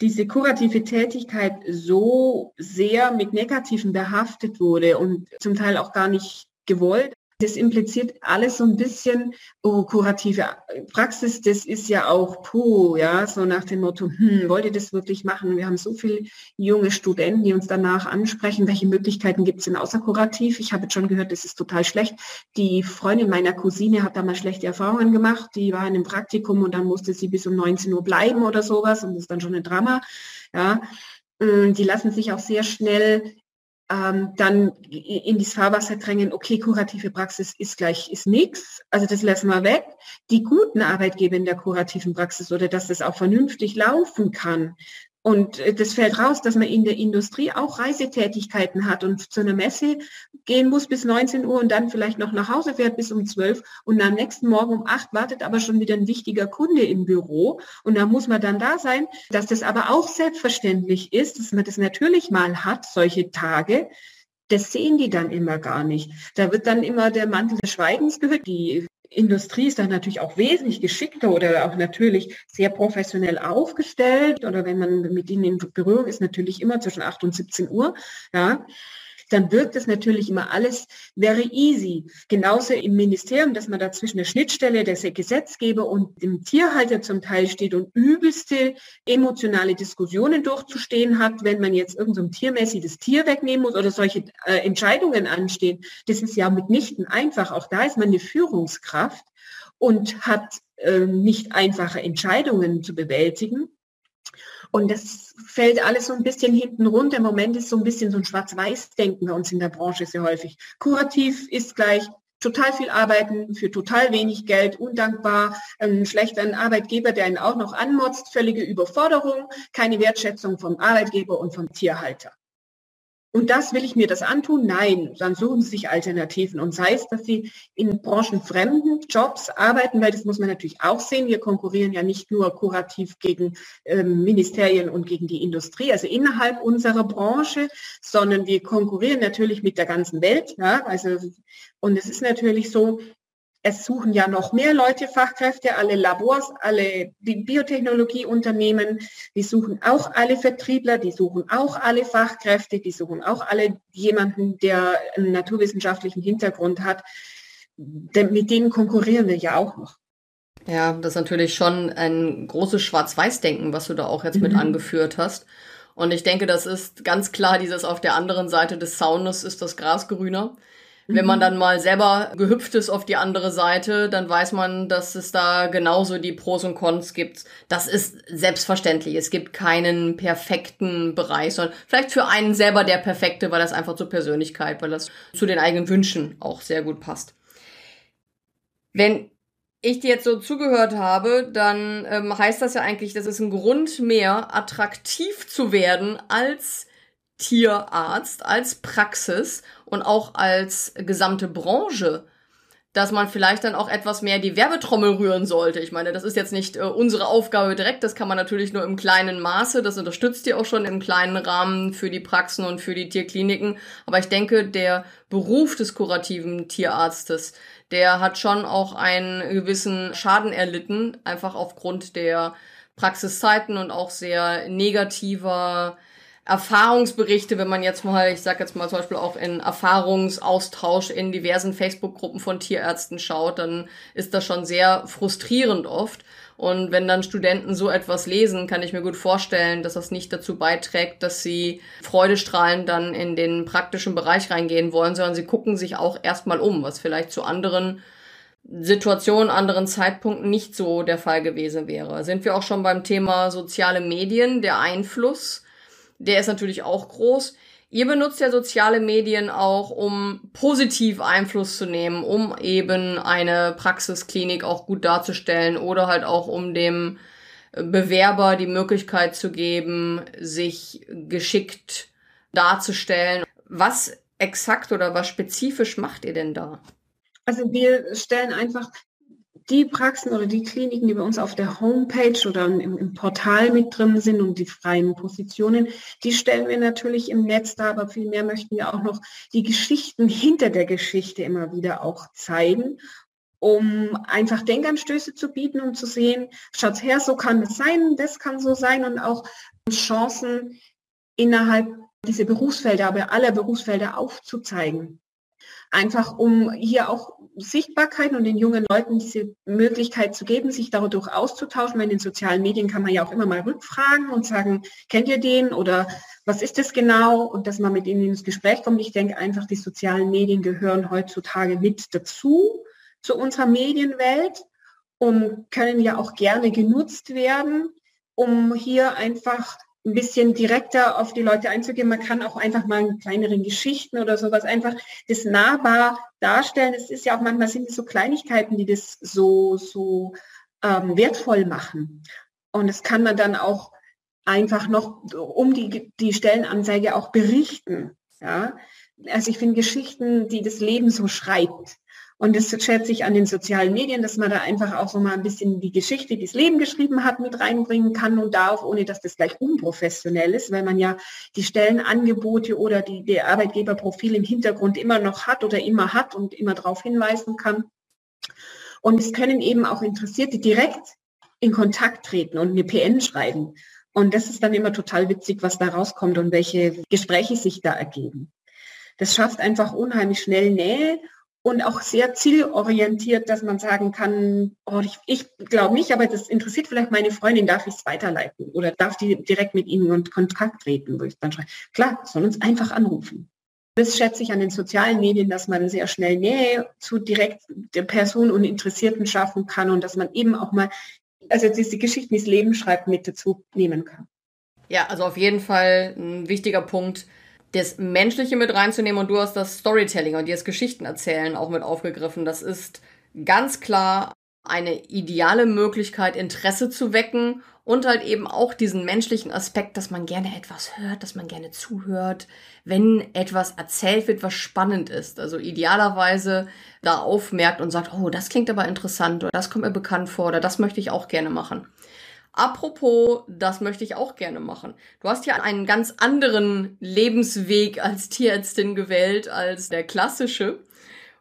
diese kurative Tätigkeit so sehr mit Negativen behaftet wurde und zum Teil auch gar nicht gewollt, das impliziert alles so ein bisschen, oh, kurative Praxis, das ist ja auch puh, ja, so nach dem Motto, hm, wollt ihr das wirklich machen? Wir haben so viele junge Studenten, die uns danach ansprechen, welche Möglichkeiten gibt es denn außer kurativ? Ich habe jetzt schon gehört, das ist total schlecht. Die Freundin meiner Cousine hat da mal schlechte Erfahrungen gemacht, die war in einem Praktikum und dann musste sie bis um 19 Uhr bleiben oder sowas und das ist dann schon ein Drama, ja. Mm, die lassen sich auch sehr schnell ähm, dann in das Fahrwasser drängen, okay, kurative Praxis ist gleich, ist nichts, also das lassen wir weg. Die guten Arbeitgeber in der kurativen Praxis oder dass das auch vernünftig laufen kann, und äh, das fällt raus, dass man in der Industrie auch Reisetätigkeiten hat und zu einer Messe gehen muss bis 19 Uhr und dann vielleicht noch nach Hause fährt bis um 12 und am nächsten Morgen um 8 wartet aber schon wieder ein wichtiger Kunde im Büro und da muss man dann da sein, dass das aber auch selbstverständlich ist, dass man das natürlich mal hat, solche Tage, das sehen die dann immer gar nicht. Da wird dann immer der Mantel des Schweigens gehört. Die Industrie ist dann natürlich auch wesentlich geschickter oder auch natürlich sehr professionell aufgestellt. Oder wenn man mit ihnen in Berührung ist, natürlich immer zwischen 8 und 17 Uhr, ja, dann wirkt es natürlich immer alles very easy. Genauso im Ministerium, dass man da zwischen der Schnittstelle der Gesetzgeber und dem Tierhalter zum Teil steht und übelste emotionale Diskussionen durchzustehen hat, wenn man jetzt irgendein so tiermäßig das Tier wegnehmen muss oder solche äh, Entscheidungen anstehen. Das ist ja mitnichten einfach. Auch da ist man eine Führungskraft und hat äh, nicht einfache Entscheidungen zu bewältigen. Und das fällt alles so ein bisschen hinten runter. Im Moment ist so ein bisschen so ein Schwarz-Weiß-Denken bei uns in der Branche sehr häufig. Kurativ ist gleich total viel arbeiten für total wenig Geld, undankbar, ein schlechter Arbeitgeber, der einen auch noch anmotzt, völlige Überforderung, keine Wertschätzung vom Arbeitgeber und vom Tierhalter. Und das will ich mir das antun? Nein, dann suchen Sie sich Alternativen. Und sei es, dass Sie in branchenfremden Jobs arbeiten, weil das muss man natürlich auch sehen. Wir konkurrieren ja nicht nur kurativ gegen ähm, Ministerien und gegen die Industrie, also innerhalb unserer Branche, sondern wir konkurrieren natürlich mit der ganzen Welt. Ja? Also, und es ist natürlich so, es suchen ja noch mehr Leute Fachkräfte, alle Labors, alle Biotechnologieunternehmen, die suchen auch alle Vertriebler, die suchen auch alle Fachkräfte, die suchen auch alle jemanden, der einen naturwissenschaftlichen Hintergrund hat. Denn mit denen konkurrieren wir ja auch noch. Ja, das ist natürlich schon ein großes Schwarz-Weiß-Denken, was du da auch jetzt mhm. mit angeführt hast. Und ich denke, das ist ganz klar dieses auf der anderen Seite des Zaunes ist das Gras grüner. Wenn man mhm. dann mal selber gehüpft ist auf die andere Seite, dann weiß man, dass es da genauso die Pros und Cons gibt. Das ist selbstverständlich. Es gibt keinen perfekten Bereich, sondern vielleicht für einen selber der perfekte, weil das einfach zur Persönlichkeit, weil das zu den eigenen Wünschen auch sehr gut passt. Wenn ich dir jetzt so zugehört habe, dann ähm, heißt das ja eigentlich, dass es ein Grund mehr, attraktiv zu werden als Tierarzt, als Praxis und auch als gesamte Branche, dass man vielleicht dann auch etwas mehr die Werbetrommel rühren sollte. Ich meine, das ist jetzt nicht äh, unsere Aufgabe direkt, das kann man natürlich nur im kleinen Maße, das unterstützt ihr auch schon im kleinen Rahmen für die Praxen und für die Tierkliniken. Aber ich denke, der Beruf des kurativen Tierarztes, der hat schon auch einen gewissen Schaden erlitten, einfach aufgrund der Praxiszeiten und auch sehr negativer Erfahrungsberichte, wenn man jetzt mal, ich sag jetzt mal zum Beispiel auch in Erfahrungsaustausch in diversen Facebook-Gruppen von Tierärzten schaut, dann ist das schon sehr frustrierend oft. Und wenn dann Studenten so etwas lesen, kann ich mir gut vorstellen, dass das nicht dazu beiträgt, dass sie freudestrahlend dann in den praktischen Bereich reingehen wollen, sondern sie gucken sich auch erstmal um, was vielleicht zu anderen Situationen, anderen Zeitpunkten nicht so der Fall gewesen wäre. Sind wir auch schon beim Thema soziale Medien, der Einfluss? Der ist natürlich auch groß. Ihr benutzt ja soziale Medien auch, um positiv Einfluss zu nehmen, um eben eine Praxisklinik auch gut darzustellen oder halt auch um dem Bewerber die Möglichkeit zu geben, sich geschickt darzustellen. Was exakt oder was spezifisch macht ihr denn da? Also wir stellen einfach die Praxen oder die Kliniken, die bei uns auf der Homepage oder im, im, Portal mit drin sind und die freien Positionen, die stellen wir natürlich im Netz da, aber vielmehr möchten wir auch noch die Geschichten hinter der Geschichte immer wieder auch zeigen, um einfach Denkanstöße zu bieten und zu sehen, schaut her, so kann es sein, das kann so sein und auch Chancen innerhalb dieser Berufsfelder, aber aller Berufsfelder aufzuzeigen. Einfach um hier auch Sichtbarkeit und den jungen Leuten diese Möglichkeit zu geben, sich dadurch auszutauschen. Weil in den sozialen Medien kann man ja auch immer mal rückfragen und sagen, kennt ihr den oder was ist das genau? Und dass man mit ihnen ins Gespräch kommt. Ich denke einfach, die sozialen Medien gehören heutzutage mit dazu, zu unserer Medienwelt und können ja auch gerne genutzt werden, um hier einfach ein bisschen direkter auf die Leute einzugehen. Man kann auch einfach mal in kleineren Geschichten oder sowas einfach das nahbar darstellen. Es ist ja auch manchmal sind es so Kleinigkeiten, die das so, so ähm, wertvoll machen. Und das kann man dann auch einfach noch um die, die Stellenanzeige auch berichten. Ja? Also ich finde Geschichten, die das Leben so schreibt, und das schätze ich an den sozialen Medien, dass man da einfach auch so mal ein bisschen die Geschichte, die das Leben geschrieben hat, mit reinbringen kann und darf, ohne dass das gleich unprofessionell ist, weil man ja die Stellenangebote oder die, die Arbeitgeberprofil im Hintergrund immer noch hat oder immer hat und immer darauf hinweisen kann. Und es können eben auch Interessierte direkt in Kontakt treten und eine PN schreiben. Und das ist dann immer total witzig, was da rauskommt und welche Gespräche sich da ergeben. Das schafft einfach unheimlich schnell Nähe und auch sehr zielorientiert, dass man sagen kann, oh, ich, ich glaube nicht, aber das interessiert vielleicht meine Freundin, darf ich es weiterleiten oder darf die direkt mit Ihnen in Kontakt treten, wo ich dann schreibe, klar, soll uns einfach anrufen. Das schätze ich an den sozialen Medien, dass man sehr schnell Nähe zu direkt der Person und Interessierten schaffen kann und dass man eben auch mal, also diese Geschichten, die das Leben schreibt, mit dazu nehmen kann. Ja, also auf jeden Fall ein wichtiger Punkt, das Menschliche mit reinzunehmen und du hast das Storytelling und das Geschichten erzählen auch mit aufgegriffen. Das ist ganz klar eine ideale Möglichkeit, Interesse zu wecken und halt eben auch diesen menschlichen Aspekt, dass man gerne etwas hört, dass man gerne zuhört, wenn etwas erzählt wird, was spannend ist. Also idealerweise da aufmerkt und sagt, oh, das klingt aber interessant oder das kommt mir bekannt vor oder das möchte ich auch gerne machen. Apropos, das möchte ich auch gerne machen. Du hast ja einen ganz anderen Lebensweg als Tierärztin gewählt als der klassische.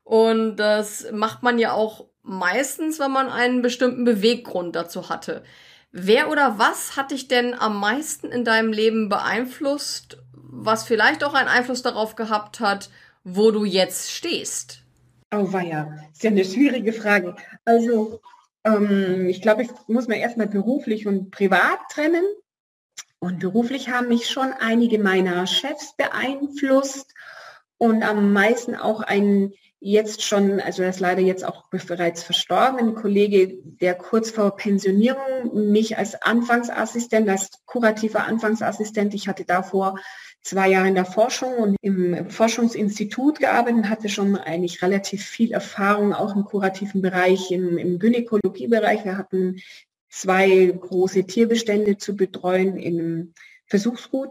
Und das macht man ja auch meistens, wenn man einen bestimmten Beweggrund dazu hatte. Wer oder was hat dich denn am meisten in deinem Leben beeinflusst, was vielleicht auch einen Einfluss darauf gehabt hat, wo du jetzt stehst? Oh, ja, ist ja eine schwierige Frage. Also ähm, ich glaube, ich muss mir erstmal beruflich und privat trennen. Und beruflich haben mich schon einige meiner Chefs beeinflusst und am meisten auch ein jetzt schon, also das leider jetzt auch bereits verstorbenen Kollege, der kurz vor Pensionierung mich als Anfangsassistent, als kurativer Anfangsassistent, ich hatte davor zwei Jahre in der Forschung und im Forschungsinstitut gearbeitet und hatte schon eigentlich relativ viel Erfahrung auch im kurativen Bereich, im, im Gynäkologiebereich. Wir hatten zwei große Tierbestände zu betreuen im Versuchsgut.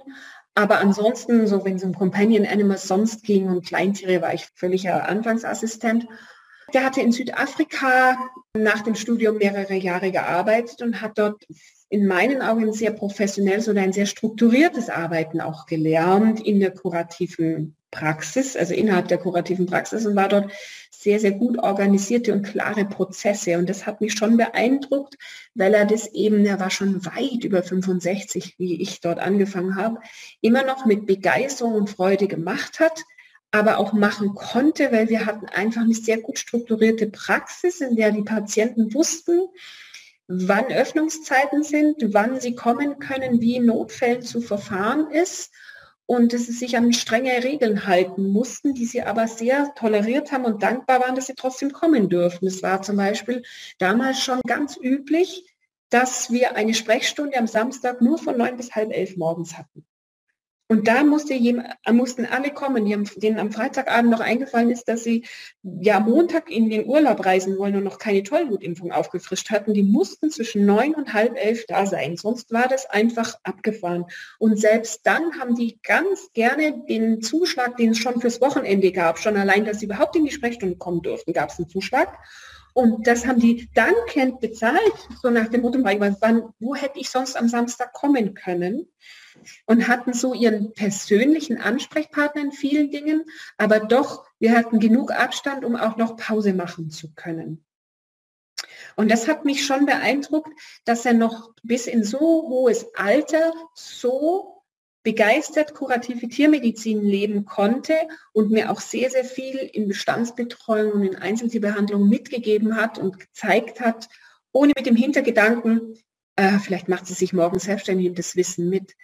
Aber ansonsten, so wenn es um Companion Animals sonst ging und Kleintiere, war ich völliger Anfangsassistent. Der hatte in Südafrika nach dem Studium mehrere Jahre gearbeitet und hat dort in meinen Augen sehr professionelles oder ein sehr strukturiertes Arbeiten auch gelernt in der kurativen Praxis, also innerhalb der kurativen Praxis und war dort sehr, sehr gut organisierte und klare Prozesse. Und das hat mich schon beeindruckt, weil er das eben, er war schon weit über 65, wie ich dort angefangen habe, immer noch mit Begeisterung und Freude gemacht hat, aber auch machen konnte, weil wir hatten einfach eine sehr gut strukturierte Praxis, in der die Patienten wussten, wann Öffnungszeiten sind, wann sie kommen können, wie in Notfällen zu verfahren ist und dass sie sich an strenge Regeln halten mussten, die sie aber sehr toleriert haben und dankbar waren, dass sie trotzdem kommen dürfen. Es war zum Beispiel damals schon ganz üblich, dass wir eine Sprechstunde am Samstag nur von neun bis halb elf morgens hatten. Und da musste jemand, mussten alle kommen, denen am Freitagabend noch eingefallen ist, dass sie ja Montag in den Urlaub reisen wollen und noch keine Tollwutimpfung aufgefrischt hatten. Die mussten zwischen neun und halb elf da sein. Sonst war das einfach abgefahren. Und selbst dann haben die ganz gerne den Zuschlag, den es schon fürs Wochenende gab, schon allein, dass sie überhaupt in die Sprechstunde kommen durften, gab es einen Zuschlag. Und das haben die dankend bezahlt, so nach dem Motto, wo hätte ich sonst am Samstag kommen können? Und hatten so ihren persönlichen Ansprechpartner in vielen Dingen, aber doch, wir hatten genug Abstand, um auch noch Pause machen zu können. Und das hat mich schon beeindruckt, dass er noch bis in so hohes Alter so begeistert kurative Tiermedizin leben konnte und mir auch sehr, sehr viel in Bestandsbetreuung und in Einzeltierbehandlung mitgegeben hat und gezeigt hat, ohne mit dem Hintergedanken, äh, vielleicht macht sie sich morgen selbstständig und das Wissen mit.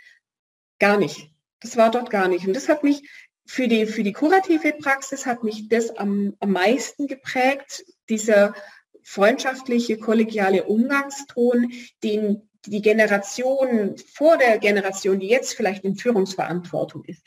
Gar nicht. Das war dort gar nicht. Und das hat mich für die, für die kurative Praxis hat mich das am, am meisten geprägt, dieser freundschaftliche, kollegiale Umgangston, den die Generation vor der Generation, die jetzt vielleicht in Führungsverantwortung ist,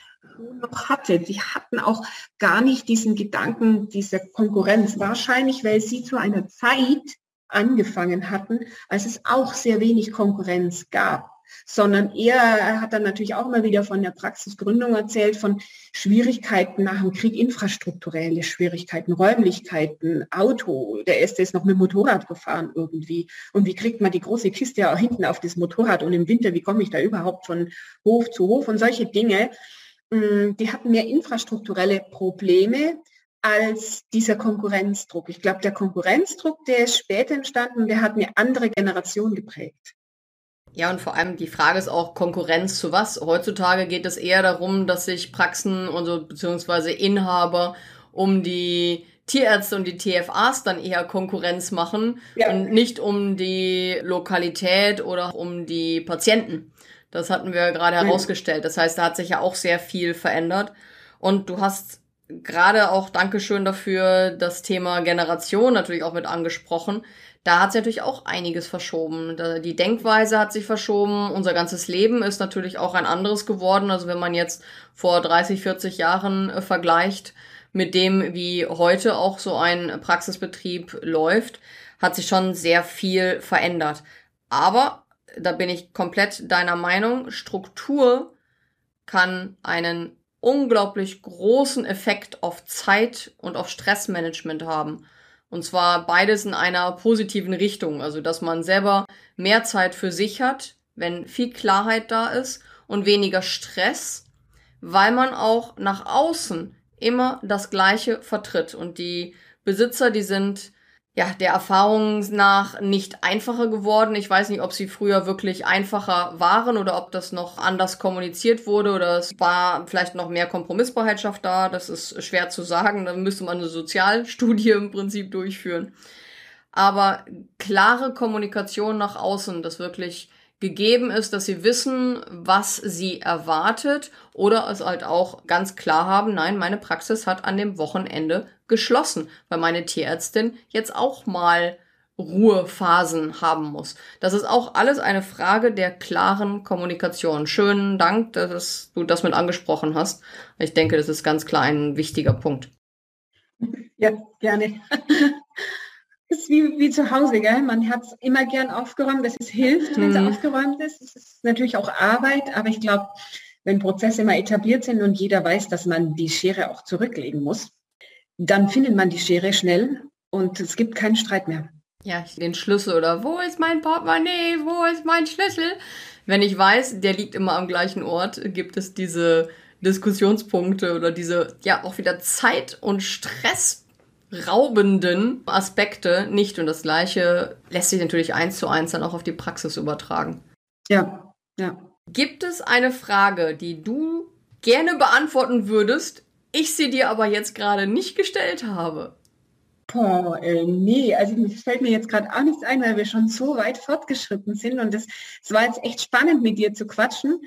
noch hatte. Die hatten auch gar nicht diesen Gedanken dieser Konkurrenz. Wahrscheinlich, weil sie zu einer Zeit angefangen hatten, als es auch sehr wenig Konkurrenz gab sondern er hat dann natürlich auch immer wieder von der Praxisgründung erzählt, von Schwierigkeiten nach dem Krieg, infrastrukturelle Schwierigkeiten, Räumlichkeiten, Auto. Der erste ist noch mit Motorrad gefahren irgendwie. Und wie kriegt man die große Kiste auch hinten auf das Motorrad und im Winter, wie komme ich da überhaupt von Hof zu Hof und solche Dinge. Mm, die hatten mehr infrastrukturelle Probleme als dieser Konkurrenzdruck. Ich glaube, der Konkurrenzdruck, der ist später entstanden, der hat eine andere Generation geprägt. Ja, und vor allem die Frage ist auch Konkurrenz zu was? Heutzutage geht es eher darum, dass sich Praxen und so, beziehungsweise Inhaber um die Tierärzte und die TFAs dann eher Konkurrenz machen ja. und nicht um die Lokalität oder um die Patienten. Das hatten wir gerade mhm. herausgestellt. Das heißt, da hat sich ja auch sehr viel verändert. Und du hast gerade auch Dankeschön dafür das Thema Generation natürlich auch mit angesprochen da hat sich natürlich auch einiges verschoben. Die Denkweise hat sich verschoben. Unser ganzes Leben ist natürlich auch ein anderes geworden. Also wenn man jetzt vor 30, 40 Jahren äh, vergleicht mit dem, wie heute auch so ein Praxisbetrieb läuft, hat sich schon sehr viel verändert. Aber da bin ich komplett deiner Meinung. Struktur kann einen unglaublich großen Effekt auf Zeit und auf Stressmanagement haben. Und zwar beides in einer positiven Richtung. Also, dass man selber mehr Zeit für sich hat, wenn viel Klarheit da ist und weniger Stress, weil man auch nach außen immer das Gleiche vertritt. Und die Besitzer, die sind ja, der Erfahrung nach nicht einfacher geworden. Ich weiß nicht, ob sie früher wirklich einfacher waren oder ob das noch anders kommuniziert wurde oder es war vielleicht noch mehr Kompromissbereitschaft da. Das ist schwer zu sagen. Da müsste man eine Sozialstudie im Prinzip durchführen. Aber klare Kommunikation nach außen, das wirklich gegeben ist, dass sie wissen, was sie erwartet oder es halt auch ganz klar haben, nein, meine Praxis hat an dem Wochenende geschlossen, weil meine Tierärztin jetzt auch mal Ruhephasen haben muss. Das ist auch alles eine Frage der klaren Kommunikation. Schönen Dank, dass du das mit angesprochen hast. Ich denke, das ist ganz klar ein wichtiger Punkt. Ja, gerne ist wie, wie zu Hause, gell? Man hat es immer gern aufgeräumt, dass es hilft, wenn es mhm. aufgeräumt ist. Es ist natürlich auch Arbeit, aber ich glaube, wenn Prozesse mal etabliert sind und jeder weiß, dass man die Schere auch zurücklegen muss, dann findet man die Schere schnell und es gibt keinen Streit mehr. Ja, den Schlüssel oder wo ist mein Portemonnaie, wo ist mein Schlüssel? Wenn ich weiß, der liegt immer am gleichen Ort, gibt es diese Diskussionspunkte oder diese, ja, auch wieder Zeit- und Stress raubenden Aspekte nicht. Und das Gleiche lässt sich natürlich eins zu eins dann auch auf die Praxis übertragen. Ja, ja. Gibt es eine Frage, die du gerne beantworten würdest, ich sie dir aber jetzt gerade nicht gestellt habe? Boah, äh, nee, also es fällt mir jetzt gerade auch nichts ein, weil wir schon so weit fortgeschritten sind und es war jetzt echt spannend mit dir zu quatschen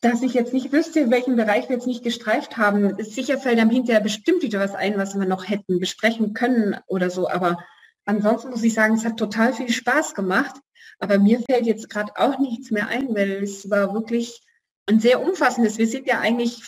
dass ich jetzt nicht wüsste, welchen Bereich wir jetzt nicht gestreift haben. Sicher fällt einem hinterher bestimmt wieder was ein, was wir noch hätten besprechen können oder so. Aber ansonsten muss ich sagen, es hat total viel Spaß gemacht. Aber mir fällt jetzt gerade auch nichts mehr ein, weil es war wirklich ein sehr umfassendes. Wir sind ja eigentlich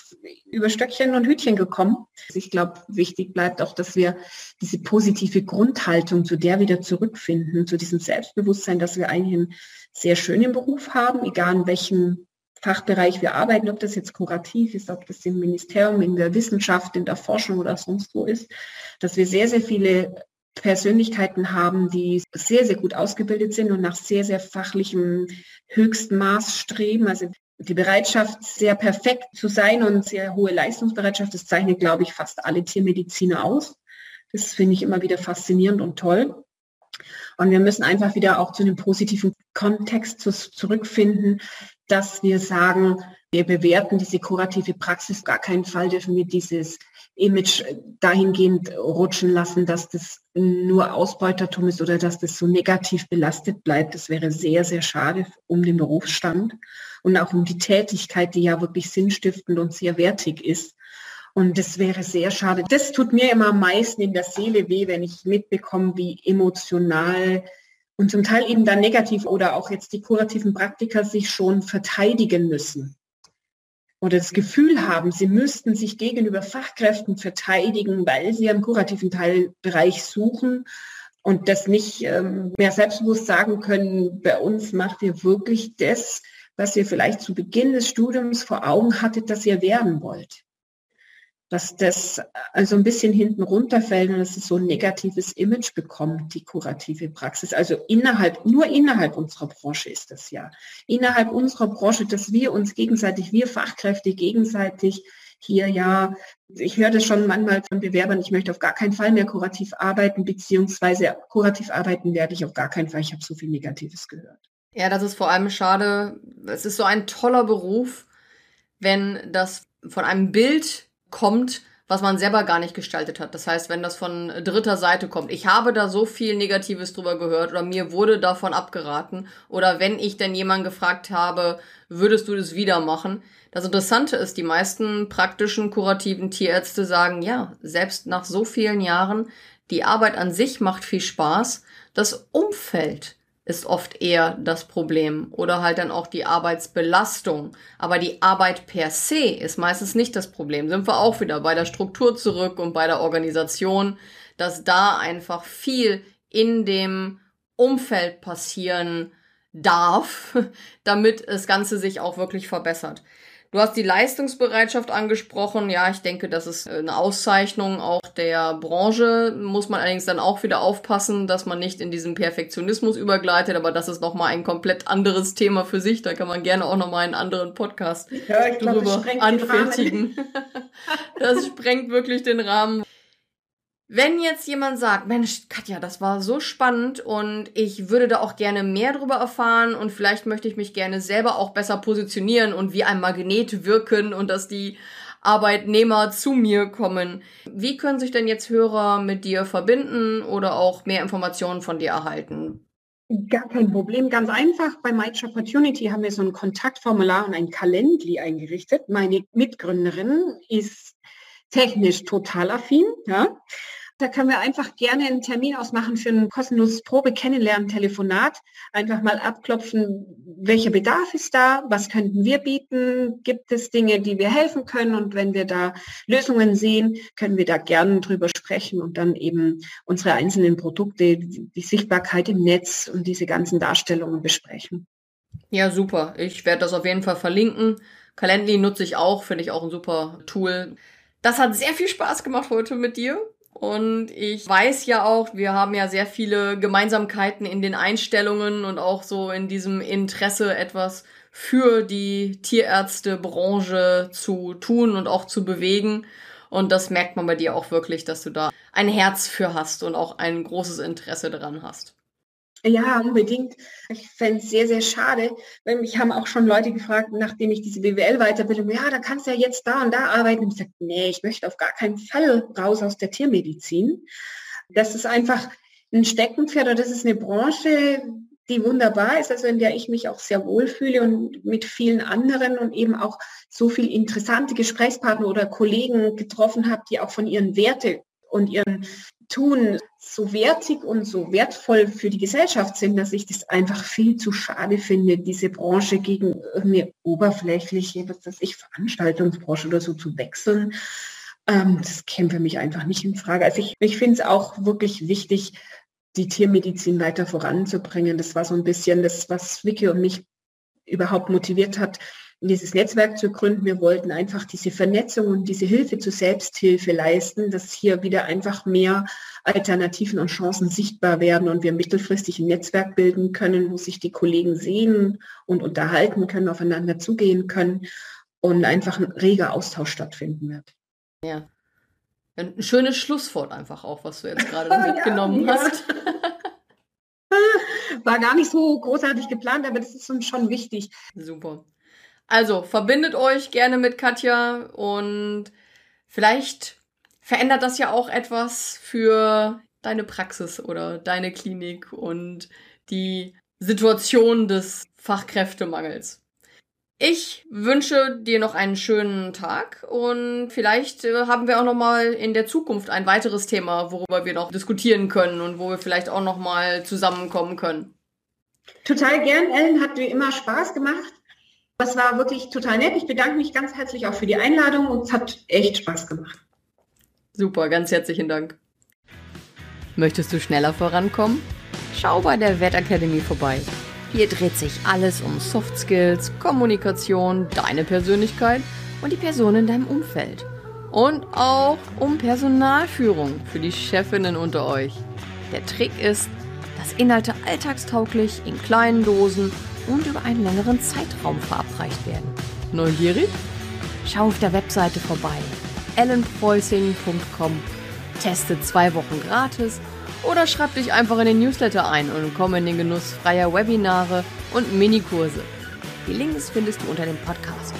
über Stöckchen und Hütchen gekommen. Ich glaube, wichtig bleibt auch, dass wir diese positive Grundhaltung, zu der wieder zurückfinden, zu diesem Selbstbewusstsein, dass wir eigentlich einen sehr schönen Beruf haben, egal in welchem Fachbereich wir arbeiten, ob das jetzt kurativ ist, ob das im Ministerium, in der Wissenschaft, in der Forschung oder sonst wo ist, dass wir sehr, sehr viele Persönlichkeiten haben, die sehr, sehr gut ausgebildet sind und nach sehr, sehr fachlichem höchsten Maß streben. Also die Bereitschaft, sehr perfekt zu sein und sehr hohe Leistungsbereitschaft, das zeichnet, glaube ich, fast alle Tiermediziner aus. Das finde ich immer wieder faszinierend und toll. Und wir müssen einfach wieder auch zu einem positiven Kontext zurückfinden, dass wir sagen, wir bewerten diese kurative Praxis, gar keinen Fall dürfen wir dieses Image dahingehend rutschen lassen, dass das nur Ausbeutertum ist oder dass das so negativ belastet bleibt. Das wäre sehr, sehr schade um den Berufsstand und auch um die Tätigkeit, die ja wirklich sinnstiftend und sehr wertig ist. Und das wäre sehr schade. Das tut mir immer am meisten in der Seele weh, wenn ich mitbekomme, wie emotional und zum Teil eben dann negativ oder auch jetzt die kurativen Praktiker sich schon verteidigen müssen. Oder das Gefühl haben, sie müssten sich gegenüber Fachkräften verteidigen, weil sie einen kurativen Teilbereich suchen und das nicht ähm, mehr selbstbewusst sagen können, bei uns macht ihr wirklich das, was ihr vielleicht zu Beginn des Studiums vor Augen hattet, dass ihr werden wollt dass das also ein bisschen hinten runterfällt und dass es so ein negatives Image bekommt, die kurative Praxis. Also innerhalb, nur innerhalb unserer Branche ist das ja. Innerhalb unserer Branche, dass wir uns gegenseitig, wir Fachkräfte gegenseitig hier ja, ich höre das schon manchmal von Bewerbern, ich möchte auf gar keinen Fall mehr kurativ arbeiten, beziehungsweise kurativ arbeiten werde ich auf gar keinen Fall. Ich habe so viel Negatives gehört. Ja, das ist vor allem schade. Es ist so ein toller Beruf, wenn das von einem Bild kommt, was man selber gar nicht gestaltet hat. Das heißt, wenn das von dritter Seite kommt, ich habe da so viel Negatives drüber gehört oder mir wurde davon abgeraten oder wenn ich denn jemanden gefragt habe, würdest du das wieder machen? Das Interessante ist, die meisten praktischen kurativen Tierärzte sagen, ja, selbst nach so vielen Jahren, die Arbeit an sich macht viel Spaß, das Umfeld ist oft eher das Problem oder halt dann auch die Arbeitsbelastung. Aber die Arbeit per se ist meistens nicht das Problem. Sind wir auch wieder bei der Struktur zurück und bei der Organisation, dass da einfach viel in dem Umfeld passieren darf, damit das Ganze sich auch wirklich verbessert. Du hast die Leistungsbereitschaft angesprochen. Ja, ich denke, das ist eine Auszeichnung auch der Branche. Muss man allerdings dann auch wieder aufpassen, dass man nicht in diesen Perfektionismus übergleitet. Aber das ist nochmal ein komplett anderes Thema für sich. Da kann man gerne auch nochmal einen anderen Podcast ja, ich glaub, drüber anfertigen. das sprengt wirklich den Rahmen. Wenn jetzt jemand sagt, Mensch, Katja, das war so spannend und ich würde da auch gerne mehr drüber erfahren und vielleicht möchte ich mich gerne selber auch besser positionieren und wie ein Magnet wirken und dass die Arbeitnehmer zu mir kommen. Wie können sich denn jetzt Hörer mit dir verbinden oder auch mehr Informationen von dir erhalten? Gar kein Problem. Ganz einfach. Bei My Opportunity haben wir so ein Kontaktformular und ein Calendly eingerichtet. Meine Mitgründerin ist technisch total affin. Ja. Da können wir einfach gerne einen Termin ausmachen für ein kostenloses Probe-Kennenlernen-Telefonat. Einfach mal abklopfen, welcher Bedarf ist da, was könnten wir bieten, gibt es Dinge, die wir helfen können und wenn wir da Lösungen sehen, können wir da gerne drüber sprechen und dann eben unsere einzelnen Produkte, die Sichtbarkeit im Netz und diese ganzen Darstellungen besprechen. Ja, super. Ich werde das auf jeden Fall verlinken. Calendly nutze ich auch, finde ich auch ein super Tool. Das hat sehr viel Spaß gemacht heute mit dir. Und ich weiß ja auch, wir haben ja sehr viele Gemeinsamkeiten in den Einstellungen und auch so in diesem Interesse etwas für die Tierärztebranche zu tun und auch zu bewegen. Und das merkt man bei dir auch wirklich, dass du da ein Herz für hast und auch ein großes Interesse daran hast. Ja, unbedingt. Ich fände es sehr, sehr schade, weil mich haben auch schon Leute gefragt, nachdem ich diese BWL-Weiterbildung, ja, da kannst du ja jetzt da und da arbeiten. Und ich sage, nee, ich möchte auf gar keinen Fall raus aus der Tiermedizin. Das ist einfach ein Steckenpferd oder das ist eine Branche, die wunderbar ist, also in der ich mich auch sehr wohlfühle und mit vielen anderen und eben auch so viel interessante Gesprächspartner oder Kollegen getroffen habe, die auch von ihren Werte und ihren Tun so wertig und so wertvoll für die Gesellschaft sind, dass ich das einfach viel zu schade finde, diese Branche gegen eine oberflächliche, was weiß ich, Veranstaltungsbranche oder so zu wechseln. Ähm, das käme für mich einfach nicht in Frage. Also ich, ich finde es auch wirklich wichtig, die Tiermedizin weiter voranzubringen. Das war so ein bisschen das, was Vicky und mich überhaupt motiviert hat, dieses Netzwerk zu gründen. Wir wollten einfach diese Vernetzung und diese Hilfe zur Selbsthilfe leisten, dass hier wieder einfach mehr Alternativen und Chancen sichtbar werden und wir mittelfristig ein Netzwerk bilden können, wo sich die Kollegen sehen und unterhalten können, aufeinander zugehen können und einfach ein reger Austausch stattfinden wird. Ja. Ein schönes Schlusswort einfach auch, was du jetzt gerade mitgenommen ja, hast. War gar nicht so großartig geplant, aber das ist uns schon wichtig. Super. Also verbindet euch gerne mit Katja und vielleicht verändert das ja auch etwas für deine Praxis oder deine Klinik und die Situation des Fachkräftemangels. Ich wünsche dir noch einen schönen Tag und vielleicht äh, haben wir auch noch mal in der Zukunft ein weiteres Thema, worüber wir noch diskutieren können und wo wir vielleicht auch noch mal zusammenkommen können. Total gern, Ellen, hat wie immer Spaß gemacht. Das war wirklich total nett. Ich bedanke mich ganz herzlich auch für die Einladung und es hat echt Spaß gemacht. Super, ganz herzlichen Dank. Möchtest du schneller vorankommen? Schau bei der Wertakademie vorbei. Hier dreht sich alles um Soft Skills, Kommunikation, deine Persönlichkeit und die Person in deinem Umfeld. Und auch um Personalführung für die Chefinnen unter euch. Der Trick ist, Inhalte alltagstauglich in kleinen Dosen und über einen längeren Zeitraum verabreicht werden. Neugierig? Schau auf der Webseite vorbei ellenpreußing.com. Teste zwei Wochen gratis oder schreib dich einfach in den Newsletter ein und komm in den Genuss freier Webinare und Minikurse. Die Links findest du unter dem Podcast.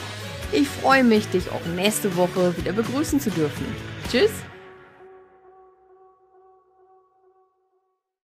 Ich freue mich, dich auch nächste Woche wieder begrüßen zu dürfen. Tschüss!